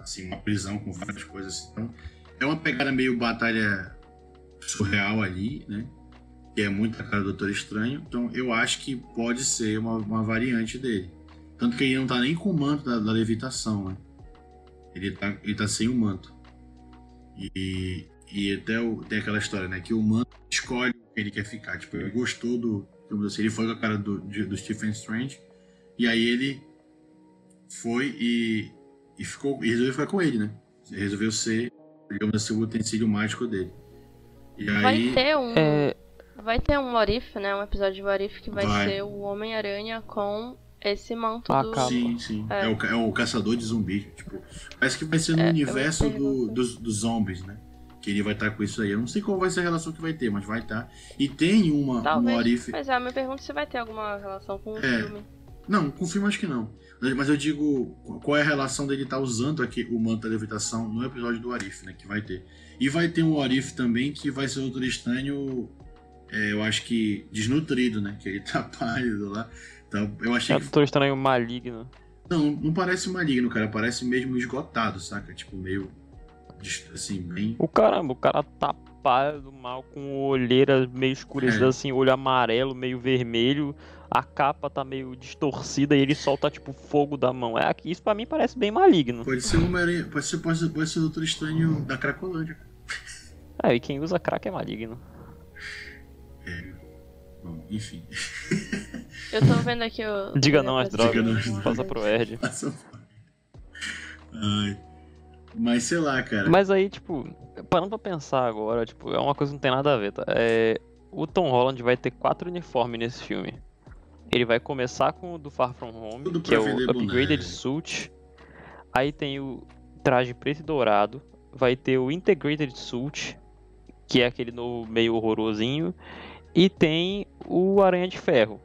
assim, uma prisão com várias coisas assim. Então, é uma pegada meio batalha surreal ali, né? Que é muito a cara do Doutor Estranho. Então eu acho que pode ser uma, uma variante dele. Tanto que ele não tá nem com o manto da, da levitação, né? Ele tá, ele tá sem o manto. E, e até o, tem aquela história, né? Que o manto escolhe o que ele quer ficar. Tipo, ele gostou do. Assim, ele foi com a cara do, do Stephen Strange. E aí ele foi e, e ficou. E resolveu ficar com ele, né? Resolveu ser, digamos assim, o utensílio mágico dele. E Vai aí. ter um. É. Vai ter um What If, né? Um episódio de What If que vai, Vai. ser o Homem-Aranha com esse manto Ah, do. capa. Sim, sim. É. É. o, é o caçador de zumbis. Tipo, parece que vai ser no É, universo do, dos, dos zombies, né? Que ele vai estar com isso aí. Eu não sei qual vai ser a relação que vai ter, mas vai estar. E tem uma, um Talvez. what if. Mas é, eu me pergunto se vai ter alguma relação com o É. filme. Não, com o filme acho que não. Mas eu digo, qual é a relação dele estar usando aqui o manto da levitação no episódio do Arif, né? Que vai ter. E vai ter um Arif também que vai ser outro estranho, é, eu acho que desnutrido, né? Que ele tá pálido lá. Então, eu achei É que Doutor Estranho maligno. Não, não parece maligno, cara. Parece mesmo esgotado, saca? Tipo, meio. Assim, bem. O caramba, o cara tá pálido, mal, com olheira meio escurecida, É. assim, olho amarelo, meio vermelho. A capa tá meio distorcida e ele solta, tipo, fogo da mão. É, aqui- isso pra mim parece bem maligno. Pode ser o Homem-Aranha. Pode ser, pode, ser, pode ser o Doutor Estranho da Cracolândia. É, e quem usa crack é maligno. Bom, enfim. Eu tô vendo aqui o. Diga não às o- drogas, Diga não às passa pro Erd. Passa. Ai. Mas sei lá, cara. Mas aí, tipo, parando pra pensar agora, tipo, é uma coisa que não tem nada a ver, tá? É, o Tom Holland vai ter quatro uniformes nesse filme. Ele vai começar com o do Far From Home, Tudo que é o Upgraded boneco. Suit. Aí tem o traje preto e dourado. Vai ter o Integrated Suit, que é aquele novo meio horrorosinho. E tem o Aranha de Ferro.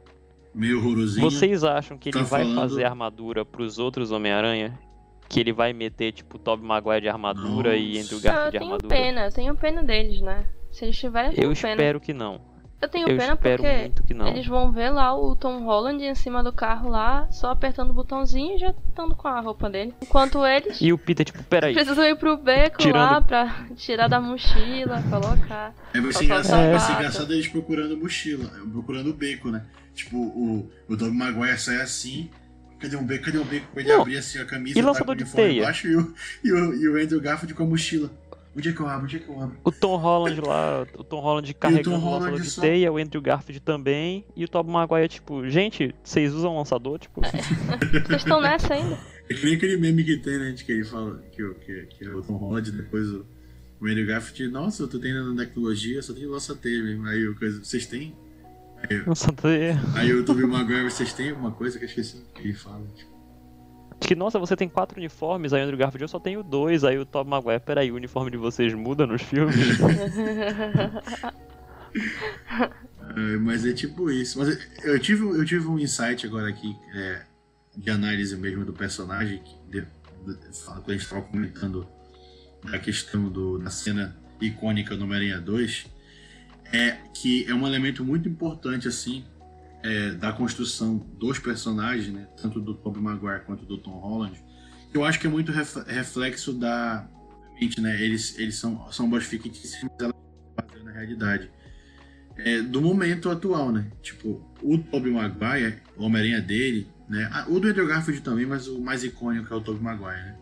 Meio horrorosinho. Vocês acham que ele Tá vai falando- fazer armadura pros outros Homem-Aranha? Que ele vai meter, tipo, Tobey Maguire de armadura e Nossa. Andrew Ah, Garfield eu de tenho armadura? pena, eu tenho pena deles, né? Se eles tiverem, eu tenho Eu pena. espero que não. Eu tenho Eu pena espero porque muito que não. eles vão ver lá o Tom Holland em cima do carro lá, só apertando o botãozinho e já estando com a roupa dele. Enquanto eles E o Peter, tipo, peraí. precisam ir pro beco Tirando- lá pra tirar da mochila, colocar. É, vai ser engraçado, É. vai ser sapato. engraçado eles procurando mochila, procurando o beco, né? Tipo, o, o Tobey Maguire sai assim. Cadê um beco? Cadê um beco? Pra ele Não. abrir assim a camisa E tá lançador com o de teia? embaixo e o, e, o, e o Andrew Garfield com a mochila. Onde é que eu abro? Onde é que eu abro? O Tom Holland lá, o Tom Holland carregando o Holland lançador de só- teia, o Andrew Garfield também, e o Tobey Maguire, tipo, gente, vocês usam lançador? Tipo, Vocês estão nessa ainda? É que nem aquele meme que tem, né? De que ele fala que, o- que, que o Tom Holland, depois o, o Andrew Garfield, nossa, eu tô tendo na tecnologia, só tem lança teia mesmo. Aí o coisa, vocês têm? lançador é- Aí o Tobey Maguire, vocês têm alguma coisa que eu esqueci que ele fala? Tipo, Que, nossa, você tem quatro uniformes, aí o Andrew Garfield eu só tenho dois, aí o Tom Maguire, peraí, o uniforme de vocês muda nos filmes? É, mas é tipo isso. Mas eu tive, eu tive um insight agora aqui, é, de análise mesmo do personagem, que de, de, quando a gente estava comentando a questão do, da cena icônica do Homem-Aranha 2, é que é um elemento muito importante, assim, é, da construção dos personagens, né, tanto do Tobey Maguire quanto do Tom Holland, eu acho que é muito reflexo da né, eles, eles são, são boas fictícias, mas elas estão na realidade é, do momento atual, né? Tipo, o Tobey Maguire, o Homem-Aranha dele, né? O do Andrew Garfield também, mas o mais icônico é o Tobey Maguire, né?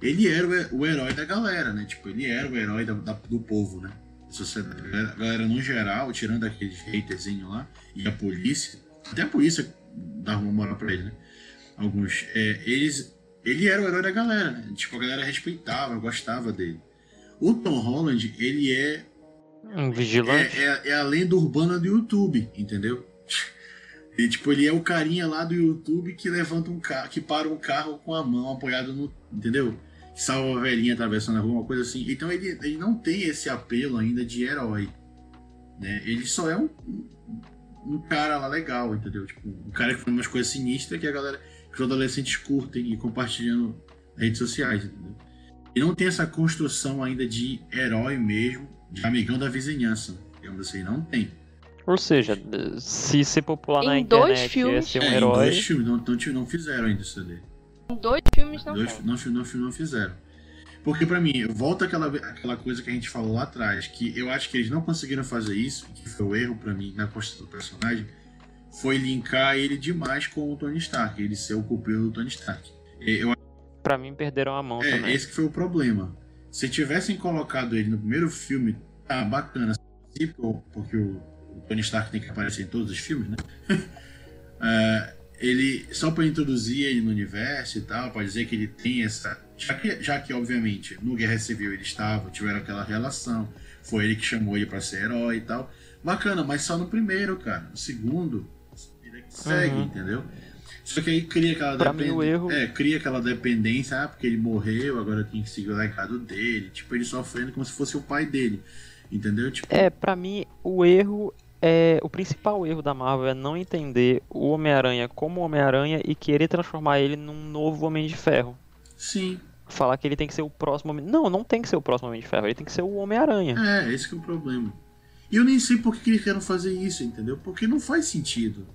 Ele era o, o herói da galera, né? Tipo, ele era o herói da, da, do povo, né? A galera, no geral, tirando aqueles haterzinhos lá, e a polícia, até a polícia dava uma moral pra ele, né? Alguns. É, eles, ele era o herói da galera, né? Tipo, a galera respeitava, gostava dele. O Tom Holland, ele é um vigilante? É, é, é, a lenda urbana do YouTube, entendeu? E, tipo, ele é o carinha lá do YouTube que levanta um carro, que para um carro com a mão apoiada no. Entendeu? Que salva a velhinha atravessando a rua, uma coisa assim. Então ele, ele não tem esse apelo ainda de herói. Né? Ele só é um, um cara lá legal, entendeu? Tipo, um cara que faz umas coisas sinistras que a galera. que os adolescentes curtem e compartilhando nas redes sociais, entendeu? E não tem essa construção ainda de herói mesmo de amigão da vizinhança. Digamos assim, não tem. Ou seja, se ser popular em na dois internet filmes, é ser um é, herói. Em dois filmes, não, não, não fizeram ainda isso ali. Dois filmes não dois. Não, não, não fizeram. Porque para mim, volta aquela, aquela coisa que a gente falou lá atrás, que eu acho que eles não conseguiram fazer isso, que foi o erro para mim na construção do personagem, foi linkar ele demais com o Tony Stark, ele ser o culpado do Tony Stark. Eu, pra mim perderam a mão é, também. esse que foi o problema. Se tivessem colocado ele no primeiro filme, tá bacana, porque o, Tony Stark tem que aparecer em todos os filmes, né? uh, ele só para introduzir ele no universo e tal, para dizer que ele tem essa, já que, já que obviamente no Guerra Civil ele estava, tiveram aquela relação, foi ele que chamou ele para ser herói e tal, bacana, mas só no primeiro, cara, no segundo ele é que segue, uhum. entendeu? Só que aí cria aquela dependência. Erro... É, cria aquela dependência, ah, porque ele morreu, agora tem que seguir o legado dele. Tipo, ele sofrendo como se fosse o pai dele. Entendeu? Tipo... É, pra mim, o erro é. O principal erro da Marvel é não entender o Homem-Aranha como Homem-Aranha e querer transformar ele num novo Homem de Ferro. Sim. Falar que ele tem que ser o próximo Homem. Não, não tem que ser o próximo Homem de Ferro, ele tem que ser o Homem-Aranha. É, esse que é o problema. E eu nem sei por que eles querem fazer isso, entendeu? Porque não faz sentido.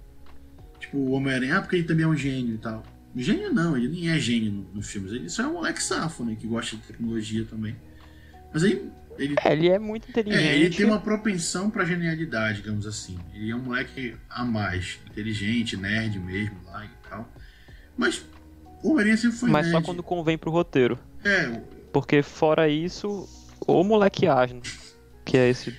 Tipo, o Homem-Aranha, ah, porque ele também é um gênio e tal. Gênio não, ele nem é gênio nos filmes. Ele só é um moleque safo, né? Que gosta de tecnologia também. Mas aí. Ele, é, ele é muito inteligente. É, ele tem uma propensão pra genialidade, digamos assim. Ele é um moleque a mais. Inteligente, nerd mesmo lá e tal. Mas o Homem-Aranha sempre foi Mas nerd. só quando convém pro roteiro. É. Porque fora isso, o molequeagem. Que é esse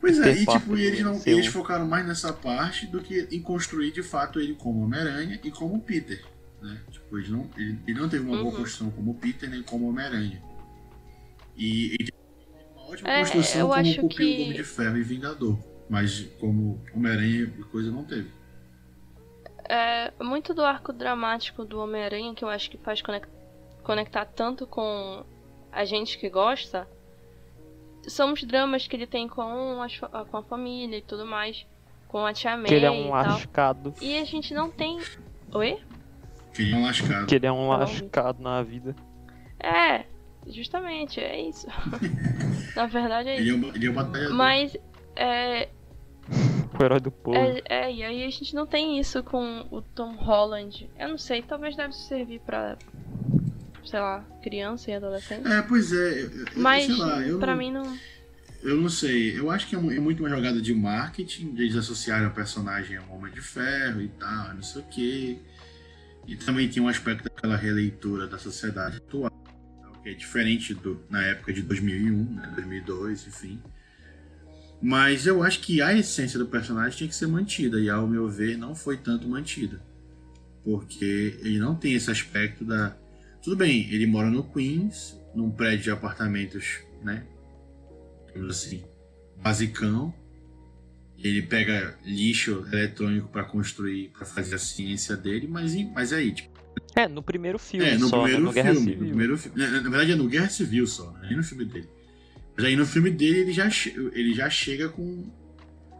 Pois é, e tipo, eles, não, eles focaram mais nessa parte do que em construir de fato ele como Homem-Aranha e como Peter. Né? Tipo, ele não, ele, ele não teve uma uhum. boa construção como Peter nem como Homem-Aranha. E ele ótima é, construção como pupilo que... Homem de Ferro e Vingador. Mas como Homem-Aranha e coisa não teve. É muito do arco dramático do Homem-Aranha que eu acho que faz conectar tanto com a gente que gosta são os dramas que ele tem com, as, com a família e tudo mais. Com a Tia May Que ele é um lascado. E a gente não tem. Oi? Que ele é um lascado. Que ele é um lascado na vida. É, justamente, é isso. na verdade é isso. Ele é, ele é um batalhador. Mas. É, o herói do povo. É, é, e aí a gente não tem isso com o Tom Holland. Eu não sei, talvez deve servir pra sei lá, criança e adolescente. É, pois é. Eu, Mas, sei lá, eu pra não, mim não. Eu não sei. Eu acho que é, é muito uma jogada de marketing, de eles associarem o personagem a um Homem de Ferro e tal, não sei o quê. E também tem um aspecto daquela releitura da sociedade atual, que é diferente do, na época de 2001, né, 2002, enfim. Mas eu acho que a essência do personagem tinha que ser mantida, e ao meu ver não foi tanto mantida. Porque ele não tem esse aspecto da, tudo bem, ele mora no Queens, num prédio de apartamentos, né? assim, basicão. Ele pega lixo eletrônico para construir, para fazer a ciência dele, mas, mas aí, tipo. É, no primeiro filme É, no só, né? primeiro No Guerra filme. No Civil. primeiro fi- na, na verdade é no Guerra Civil só, né? nem no filme dele. Mas aí no filme dele ele já, che- ele já chega com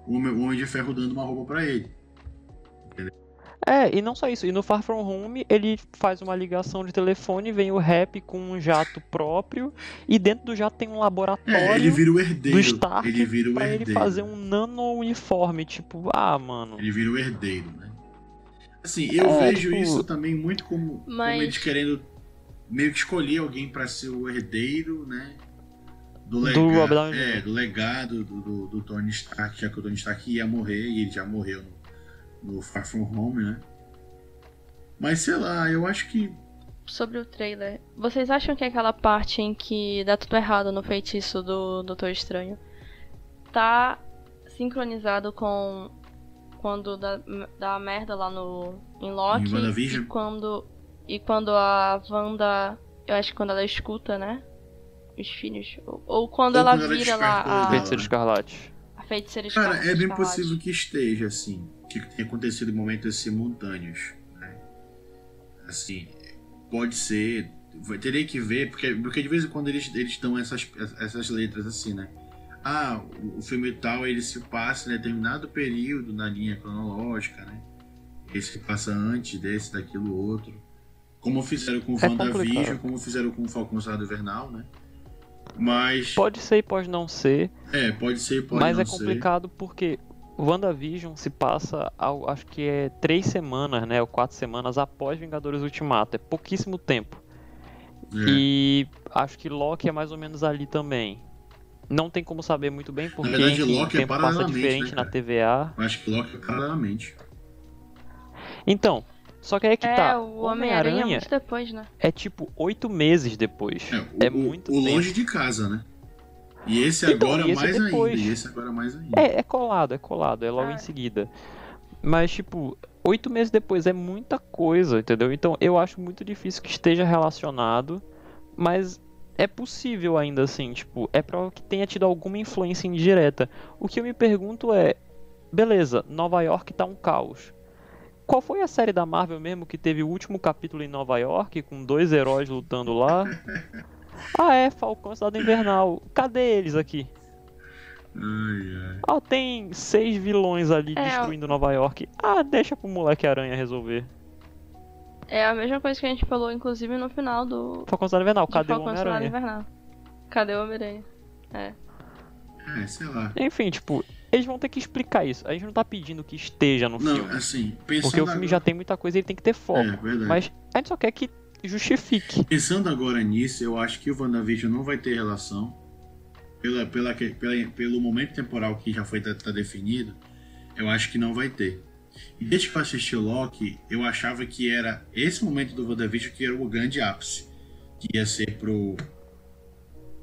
o Homem, o Homem de Ferro dando uma roupa pra ele. É, e não só isso. E no Far From Home, ele faz uma ligação de telefone, vem o rap com um jato próprio, e dentro do jato tem um laboratório É, ele vira o herdeiro. do Stark ele vira o pra herdeiro. ele fazer um nano uniforme. Tipo, ah, mano. Ele vira o herdeiro, né? Assim, eu É, vejo tipo- isso também muito como, como Mas- eles querendo meio que escolher alguém pra ser o herdeiro, né? Do Do legado, Robert Downey é, do legado do, do, do Tony Stark, já que o Tony Stark ia morrer e ele já morreu no, no Far From Home, né? Mas sei lá, eu acho que Sobre o trailer, vocês acham que aquela parte em que dá tudo errado no feitiço do Doutor Estranho tá sincronizado com quando dá, dá merda lá no em Loki Em e quando e quando a Wanda, eu acho que quando ela escuta, né? Os filhos ou, ou quando Ou ela quando ela vira lá desperta a, o Feiticeiro Escarlate. a feiticeira Cara, escarlate- é bem escarlate. possível que esteja, assim, que tenha acontecido em momentos simultâneos, né? Assim, pode ser, teria que ver, porque, porque de vez em quando eles, eles dão essas, essas letras assim, né? Ah, o, filme tal, ele se passa em determinado período na linha cronológica, né? Esse que passa antes desse, daquilo, outro. Como fizeram com o É WandaVision, como fizeram com o Falcão Soldado Invernal, né? Mas, Pode ser e pode não ser, é, pode ser, pode mas não é ser. complicado porque WandaVision se passa, ao, acho que é três semanas, né? Ou quatro semanas após Vingadores Ultimato. É pouquíssimo tempo. É. E acho que Loki é mais ou menos ali também. Não tem como saber muito bem porque verdade, enfim, Loki o é tempo passa paralelamente, diferente né, na? TVA. Eu acho que Loki é paralelamente. Então, só que aí é que É, tá. o Homem-Aranha é Homem-Aranha muito depois, né? é tipo oito meses depois. É, É o, muito o tempo. longe de casa, né? E esse Então, agora e esse é mais depois. ainda. E esse agora mais ainda. É, é colado, é colado, é logo Ah. em seguida. Mas, tipo, oito meses depois é muita coisa, entendeu? Então eu acho muito difícil que esteja relacionado, mas é possível ainda assim, tipo, é provável que tenha tido alguma influência indireta. O que eu me pergunto é, beleza, Nova York tá um caos. Qual foi a série da Marvel mesmo que teve o último capítulo em Nova York, com dois heróis lutando lá? Ah, é, Falcão e Cidade Invernal. Cadê eles aqui? Ai, ai. Ah, tem seis vilões ali É, destruindo Nova York. Ah, deixa pro moleque aranha resolver. É a mesma coisa que a gente falou, inclusive, no final do. Falcão Cidade Invernal, cadê o Falcão Soldado Homem-Aranha? Invernal. Cadê o Homem-Aranha? É. É, sei lá. Enfim, tipo, eles vão ter que explicar isso. A gente não tá pedindo que esteja no Não, filme. assim, pensando Porque o filme agora... já tem muita coisa e ele tem que ter foco. É, verdade. Mas a gente só quer que justifique. Pensando agora nisso, eu acho que o WandaVision não vai ter relação. Pela, pela, pela- pelo momento temporal que já foi tá, tá definido, eu acho que não vai ter. E desde que eu assisti o Loki, eu achava que era esse momento do WandaVision que era o grande ápice. Que ia ser pro,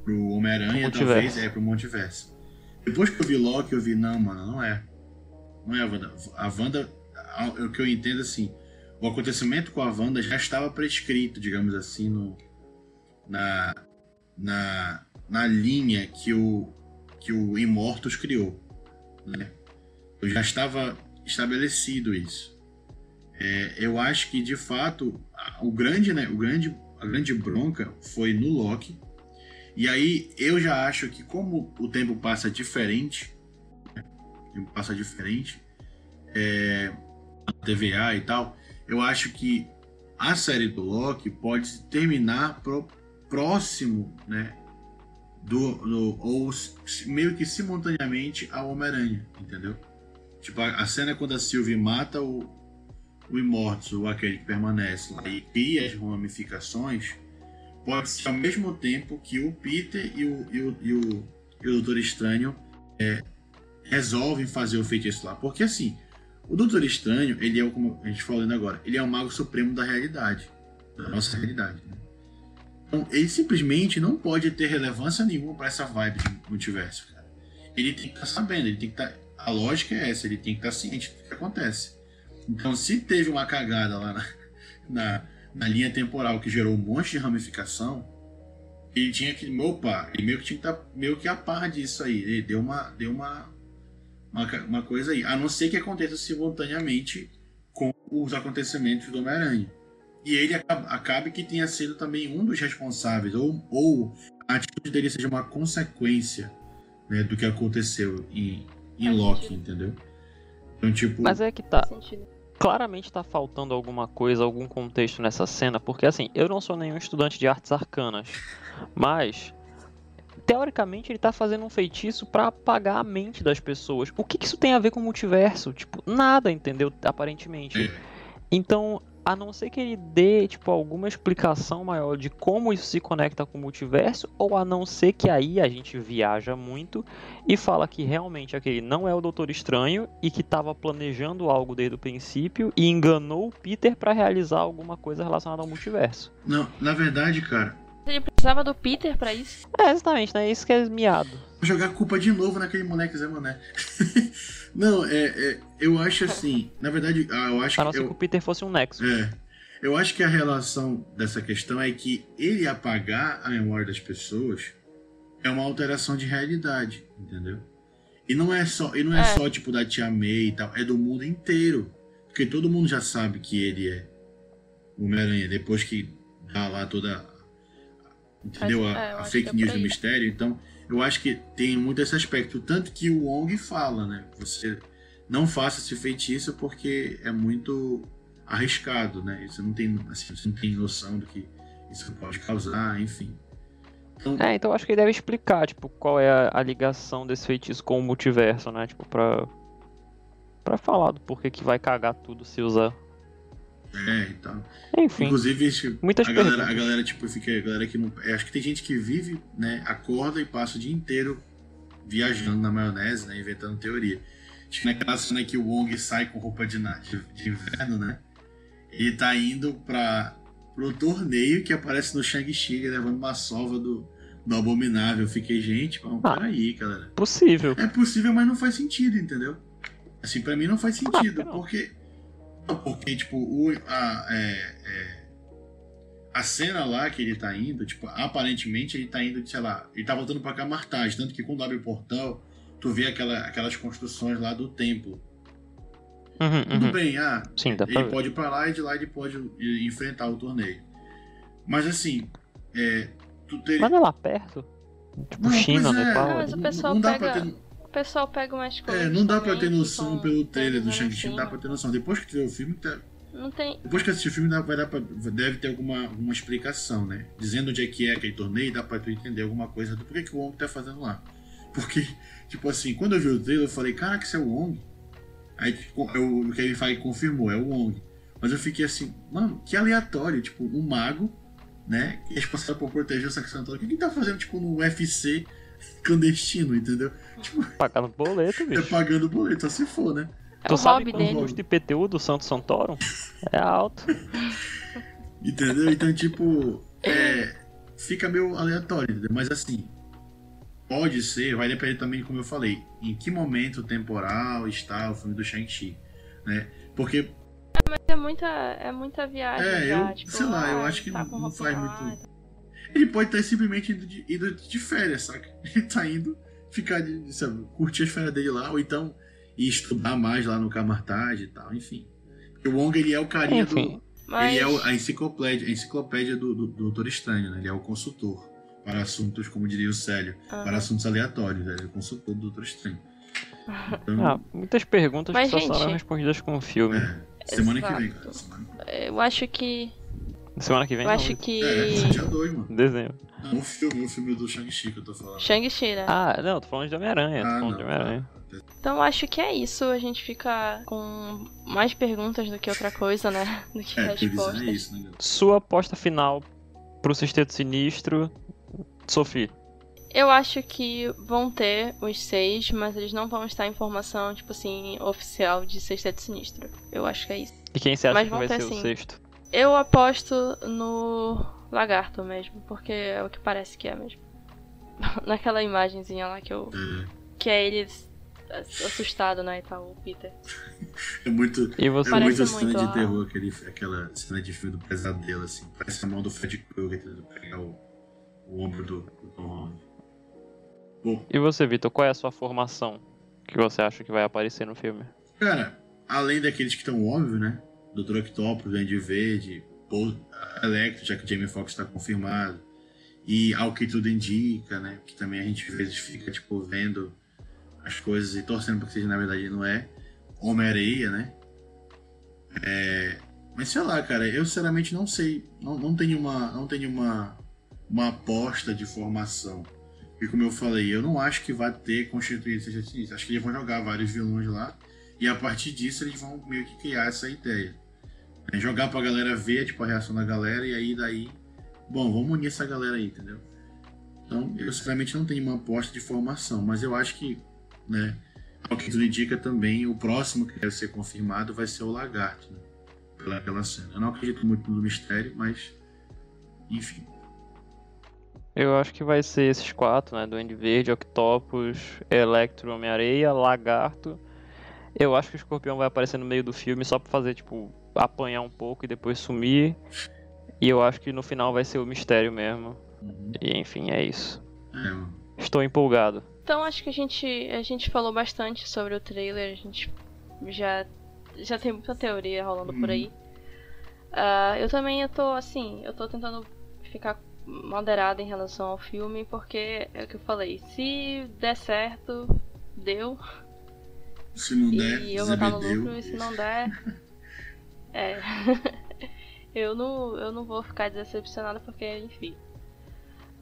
pro Homem-Aranha, talvez, é, pro multiverso. Depois que eu vi Loki, eu vi, não, mano, não é. Não é a Wanda. A Wanda, o que eu entendo assim, o acontecimento com a Wanda já estava prescrito, digamos assim, no, na, na, na linha que o, que o Immortus criou. Né? Eu já estava estabelecido isso. É, eu acho que, de fato, o grande, né, o grande, a grande bronca foi no Loki. E aí eu já acho que como o tempo passa diferente, né, o tempo passa diferente, é, a TVA e tal, eu acho que a série do Loki pode terminar pro próximo, né, do, do ou meio que simultaneamente ao Homem-Aranha, entendeu? Tipo, a, a cena quando a Sylvie mata o, o Immortus, ou aquele que permanece lá, e cria as ramificações, pode ser ao mesmo tempo que o Peter e o, e o, e o, e o Doutor Estranho é, resolvem fazer o feitiço lá. Porque assim, o Doutor Estranho, ele é, o- como a gente falando agora, ele é o mago supremo da realidade, da nossa realidade. né? Então, ele simplesmente não pode ter relevância nenhuma para essa vibe de multiverso, cara. Ele tem que estar sabendo, ele tem que estar. A lógica é essa, ele tem que estar ciente do que acontece. Então, se teve uma cagada lá na, na, na linha temporal que gerou um monte de ramificação, ele tinha que. Opa, ele meio que tinha que estar meio que a par disso aí. Ele deu uma. Deu uma, uma, uma coisa aí. A não ser que aconteça simultaneamente com os acontecimentos do Homem-Aranha. e ele acabe, acabe que tenha sido também um dos responsáveis, ou, ou a atitude dele seja uma consequência né, do que aconteceu em, em Faz Loki, sentido. entendeu? Então, tipo, Mas é que tá. Claramente tá faltando alguma coisa, algum contexto nessa cena, porque assim, eu não sou nenhum estudante de artes arcanas, mas teoricamente ele tá fazendo um feitiço pra apagar a mente das pessoas. O que, que isso tem a ver com o multiverso? Tipo, nada, entendeu? Aparentemente. Então, a não ser que ele dê, tipo, alguma explicação maior de como isso se conecta com o multiverso, ou a não ser que aí a gente viaja muito e fala que realmente aquele não é o Doutor Estranho e que tava planejando algo desde o princípio e enganou o Peter pra realizar alguma coisa relacionada ao multiverso. não, na verdade, cara, Ele precisava do Peter pra isso. É, exatamente, né? Isso que é miado. Jogar a culpa de novo naquele moleque Zé Mané. não, é, é, eu acho assim, na verdade, ah, eu acho A que eu, que o Peter fosse um Nexus. É. Eu acho que a relação dessa questão é que ele apagar a memória das pessoas é uma alteração de realidade, entendeu? E não é só, e não é, É. só tipo da tia May e tal, é do mundo inteiro. Porque todo mundo já sabe que ele é o Homem-Aranha, depois que dá lá toda entendeu? Mas, A, é, a acho fake é news do mistério. Então, eu acho que tem muito esse aspecto. Tanto que o Wong fala, né? Você não faça esse feitiço porque é muito arriscado, né? Você não tem, assim, você não tem noção do que isso pode causar, enfim. Então, É, então acho que ele deve explicar, tipo, qual é a, a ligação desse feitiço com o multiverso, né? Tipo, pra. Pra falar do porquê que vai cagar tudo se usar. É, então. Enfim, Inclusive, esse- muitas a galera, perguntas. a galera, tipo, fica. A galera que não. é, acho que tem gente que vive, né? Acorda e passa o dia inteiro viajando na maionese, né? Inventando teoria. Acho que naquela cena que o Wong sai com roupa de, de, inverno, né? Ele tá indo pra, pro torneio que aparece no Shang-Chi, levando uma sova do, do Abominável. Eu fiquei, gente, Ah. peraí, galera. Possível. É possível, mas não faz sentido, entendeu? Assim, pra mim não faz sentido, não. porque. Não, porque, tipo, o, a, é, é, a cena lá que ele tá indo, tipo, aparentemente ele tá indo, sei lá, ele tá voltando pra Camartage, tanto que quando abre o portal, tu vê aquela, aquelas construções lá do templo. Uhum, Tudo uhum. bem, ah, Sim, ele pode ir pra lá e de lá ele pode enfrentar o torneio. Mas assim, é, tu teria. Mas não é lá perto? Tipo, Não, China, é. Nepal. Ah, mas o pessoal não dá pega- pra ter, pessoal pega umas coisas. É, não dá pra ter noção pelo trailer do Shang-Chi, não dá pra ter noção. Depois que vê o filme, tá- Não tem. depois que assistir o filme, dá, vai dar pra, deve ter alguma, alguma explicação, né? Dizendo onde é que é aquele torneio, dá pra tu entender alguma coisa do porquê que o Wong tá fazendo lá. Porque, tipo assim, quando eu vi o trailer, eu falei, caraca, isso é o Wong? Aí eu, o Kevin Feige confirmou, é o Wong. Mas eu fiquei assim, mano, que aleatório, tipo, um mago, né? Que é responsável por proteger o Saque Santoro. O que ele tá fazendo, tipo, no UFC clandestino, entendeu? Pagando boleto, É bicho. pagando boleto, só se for, né? É tu sabe quanto dele. custa IPTU do Santos Santoro? É alto. Entendeu? Então, tipo, é, fica meio aleatório, entendeu? Mas assim, pode ser, vai depender também, como eu falei, em que momento temporal está o filme do Shang-Chi, né? Porque, Mas é muita, é muita viagem. É, já, eu- tipo, sei lá, eu ah, acho que tá não- não faz muito-. Ele pode estar simplesmente indo de, indo de férias, saca? Ele tá indo ficar, de, sabe, curtir as férias dele lá, ou então ir estudar mais lá no Camartage e tal, enfim. Porque o Wong, ele é o carinha Enfim. do... Mas Ele é o- a enciclopédia, a enciclopédia do, do, do Doutor Estranho, né? Ele é o consultor para assuntos, como diria o Célio, ah, para assuntos aleatórios, né? Ele é o consultor do Doutor Estranho. Então, Ah, muitas perguntas Mas, que só serão gente- respondidas com o filme. é, semana que vem, Exato. cara. Semana, eu acho que. Semana que vem Eu não, acho isso. que. é, esse dia 2, mano. Desenho. Não, o filme, o filme do Shang-Chi que eu tô falando. Shang-Chi, né? Ah, não, tô falando de Homem-Aranha. Tô Ah, falando não. de Homem-Aranha. Então eu acho que é isso. A gente fica com mais perguntas do que outra coisa, né? Do que É, respostas. é isso, né, galera? Sua aposta final pro Sexteto Sinistro, Sophie. Eu acho que vão ter os seis, mas eles não vão estar em formação, tipo assim, oficial de Sexteto Sinistro. Eu acho que é isso. E quem você acha Mas que vão vai ter ser o sim. sexto? Eu aposto no Lagarto mesmo, porque é o que parece que é mesmo. Naquela imagenzinha lá que eu. É, Que é ele assustado, né? E tal, o Peter. é muito. E você? É Parece muito cena muito, de terror, aquele, aquela cena de filme do pesadelo, assim. Parece a mão do Fred Krueger tentando pegar o, o ombro do, do Tom Holland. Pô, E você, Vitor, qual é a sua formação que você acha que vai aparecer no filme? Cara, além daqueles que estão óbvios, né? Doutor Octopus, Duende Verde, Paul Electro, já que Jamie Foxx está confirmado. E ao que tudo indica, né? Que também a gente às vezes fica, tipo, vendo as coisas e torcendo para que seja, na verdade, não é. Homem-Areia, né? É... Mas sei lá, cara, eu sinceramente não sei. Não, não tenho, uma, não tenho uma, uma aposta de formação. E como eu falei, eu não acho que vai ter constituído seja isso. Acho que eles vão jogar vários vilões lá. E a partir disso eles vão meio que criar essa ideia. É jogar pra galera ver, tipo, a reação da galera, e aí daí. Bom, vamos unir essa galera aí, entendeu? Então, eu sinceramente não tenho uma aposta de formação, mas eu acho que, né, ao que tudo indica também, o próximo que deve ser confirmado vai ser o Lagarto, né, pela, pela cena. Eu não acredito muito no mistério, mas. Enfim. Eu acho que vai ser esses quatro, né? Duende Verde, Octopus, Electro, Homem-Areia, Lagarto. Eu acho que o Escorpião vai aparecer no meio do filme só pra fazer, tipo, apanhar um pouco e depois sumir. E eu acho que no final vai ser o mistério mesmo. Uhum. E enfim, é isso. É. Estou empolgado. Então acho que a gente, a gente falou bastante sobre o trailer, a gente já, já tem muita teoria rolando por Uhum. aí. Ah, eu também eu tô assim, eu tô tentando ficar moderada em relação ao filme, porque é o que eu falei, se der certo, deu. Se não der, E eu vou estar no lucro, e se não der. É. eu, não, eu não vou ficar decepcionada porque, enfim.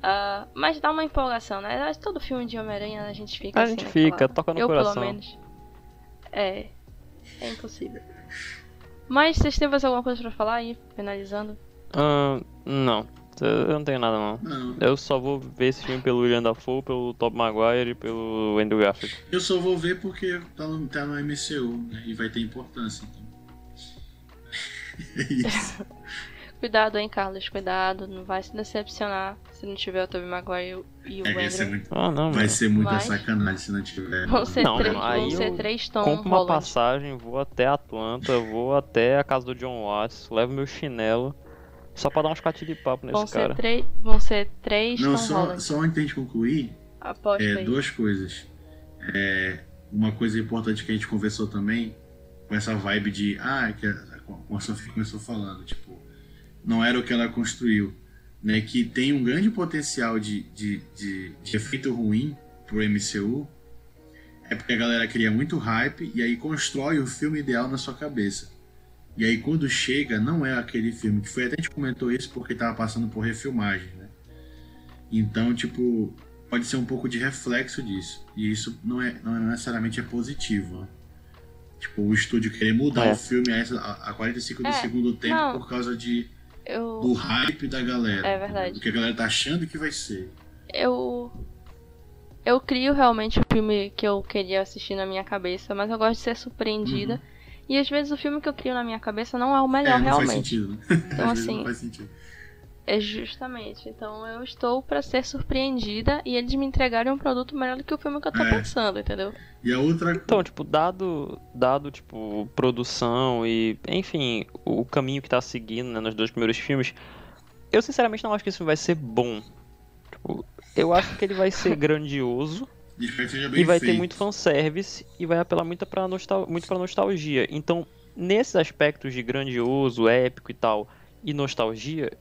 Ah, mas dá uma empolgação, né? Todo filme de Homem-Aranha a gente fica A assim, gente naquela- fica, toca no eu, coração. pelo menos. É. É impossível. Mas vocês têm mais alguma coisa pra falar aí, finalizando? Ahn, não, eu não tenho nada não. Não, Eu só vou ver esse filme pelo William Dafoe, pelo Tobey Maguire e pelo Andrew Garfield. eu só vou ver porque tá no, tá no MCU, né? E vai ter importância. Então. É isso. Cuidado, hein, Carlos, cuidado. Não vai se decepcionar se não tiver o Tobey Maguire e o É vai ser muito, Ah, não, vai ser muita Mas- sacanagem se não tiver. Vão ser, Não, três, aí vão ser eu três Tom Compro uma Holland. passagem, vou até Atlanta, vou até a casa do John Watts, levo meu chinelo, só pra dar uns catiripapo Vão nesse ser, cara. três, vão ser três Não, só, Holland. só antes de gente concluir, é, aí. duas coisas. É, uma coisa importante que a gente conversou também, com essa vibe de, ah, que a, como a Sofia começou falando, tipo, não era o que ela construiu, né? Que tem um grande potencial de, de, de, de efeito ruim pro MCU, é porque a galera cria muito hype e aí constrói o filme ideal na sua cabeça. E aí quando chega, não é aquele filme, que foi até a gente comentou isso porque tava passando por refilmagem, né? Então, tipo, pode ser um pouco de reflexo disso. E isso não é, não é necessariamente é positivo. né? Tipo, o estúdio querer mudar É. o filme a, a a 45 do É, segundo tempo não. por causa de, Eu, do hype da galera. É verdade. Do que a galera tá achando que vai ser. eu, eu crio realmente o filme que eu queria assistir na minha cabeça, mas eu gosto de ser surpreendida. E às vezes o filme que eu crio na minha cabeça não é o melhor Uhum. é, não faz realmente. sentido, né? Então, Às vezes assim, não faz sentido. É justamente. Então eu estou pra ser surpreendida e eles me entregarem um produto melhor do que o filme que eu tô É. pensando, entendeu? E a outra. Então, tipo, dado, dado, tipo, produção e, enfim, o caminho que tá seguindo, né, nos dois primeiros filmes, eu sinceramente não acho que esse filme vai ser bom. Tipo, eu acho que ele vai ser grandioso bem e vai feito. ter muito fanservice e vai apelar muito pra, nostal muito pra nostalgia. Então, nesses aspectos de grandioso, épico e tal, e nostalgia,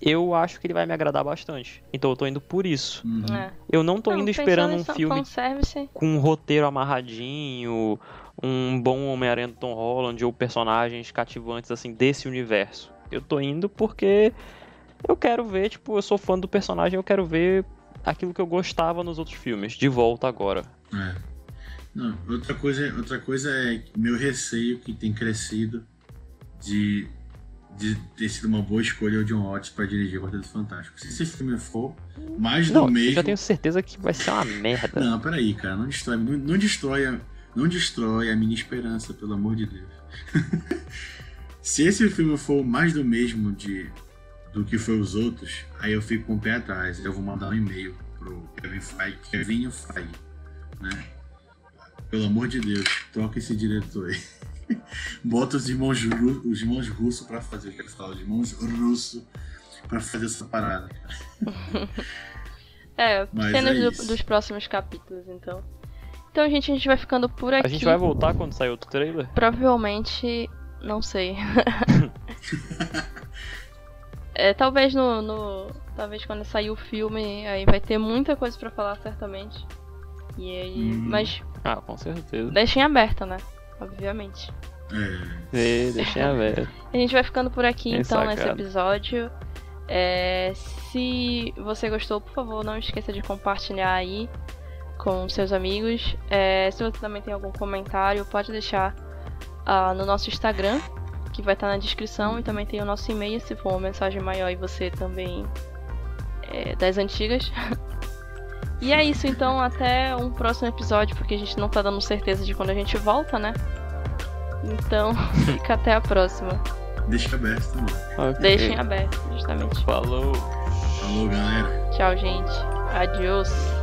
eu acho que ele vai me agradar bastante. Então eu tô indo por isso. Uhum. É. Eu não tô Não, indo esperando um filme com um roteiro amarradinho, um bom Homem-Aranha do Tom Holland ou personagens cativantes assim desse universo. Eu tô indo porque eu quero ver, tipo, eu sou fã do personagem, eu quero ver aquilo que eu gostava nos outros filmes, de volta agora. É. Não, outra coisa, outra coisa é meu receio que tem crescido de, de ter sido uma boa escolha o John Watts para dirigir o Quarteto Fantástico. Se esse filme for mais Não, do mesmo. eu já tenho certeza que vai ser uma merda. Não, peraí, cara, não destrói, não, não destrói, a, não destrói a minha esperança, pelo amor de Deus. Se esse filme for mais do mesmo de do que foi os outros, aí eu fico com o pé atrás. Eu vou mandar um e-mail pro Kevin Feige, Kevin Feige, né? Pelo amor de Deus, troca esse diretor aí. Bota os irmãos, Ru- os irmãos russos pra fazer, eu quero falar, os irmãos russos pra fazer essa parada. é, Mas cenas é do- dos próximos capítulos, então. Então, gente, a gente vai ficando por aqui. A gente vai voltar quando sair outro trailer? Provavelmente, não sei. é, talvez no, no. Talvez quando sair o filme, aí vai ter muita coisa pra falar, certamente. E aí. Hum. Mas Ah, com certeza. deixem aberta, né? Obviamente. E deixem aberto. A gente vai ficando por aqui Bem então nesse sacado. episódio. É, se você gostou, por favor, não esqueça de compartilhar aí com seus amigos. É, se você também tem algum comentário, pode deixar ah, no nosso Instagram, que vai estar na descrição, e também tem o nosso e-mail se for uma mensagem maior e você também é das antigas. e é isso, então, até um próximo episódio, porque a gente não tá dando certeza de quando a gente volta, né? Então, fica até a próxima. deixa aberto também. Ok. Deixem aberto, justamente. Falou. Falou, galera. Tchau, gente. Adiós.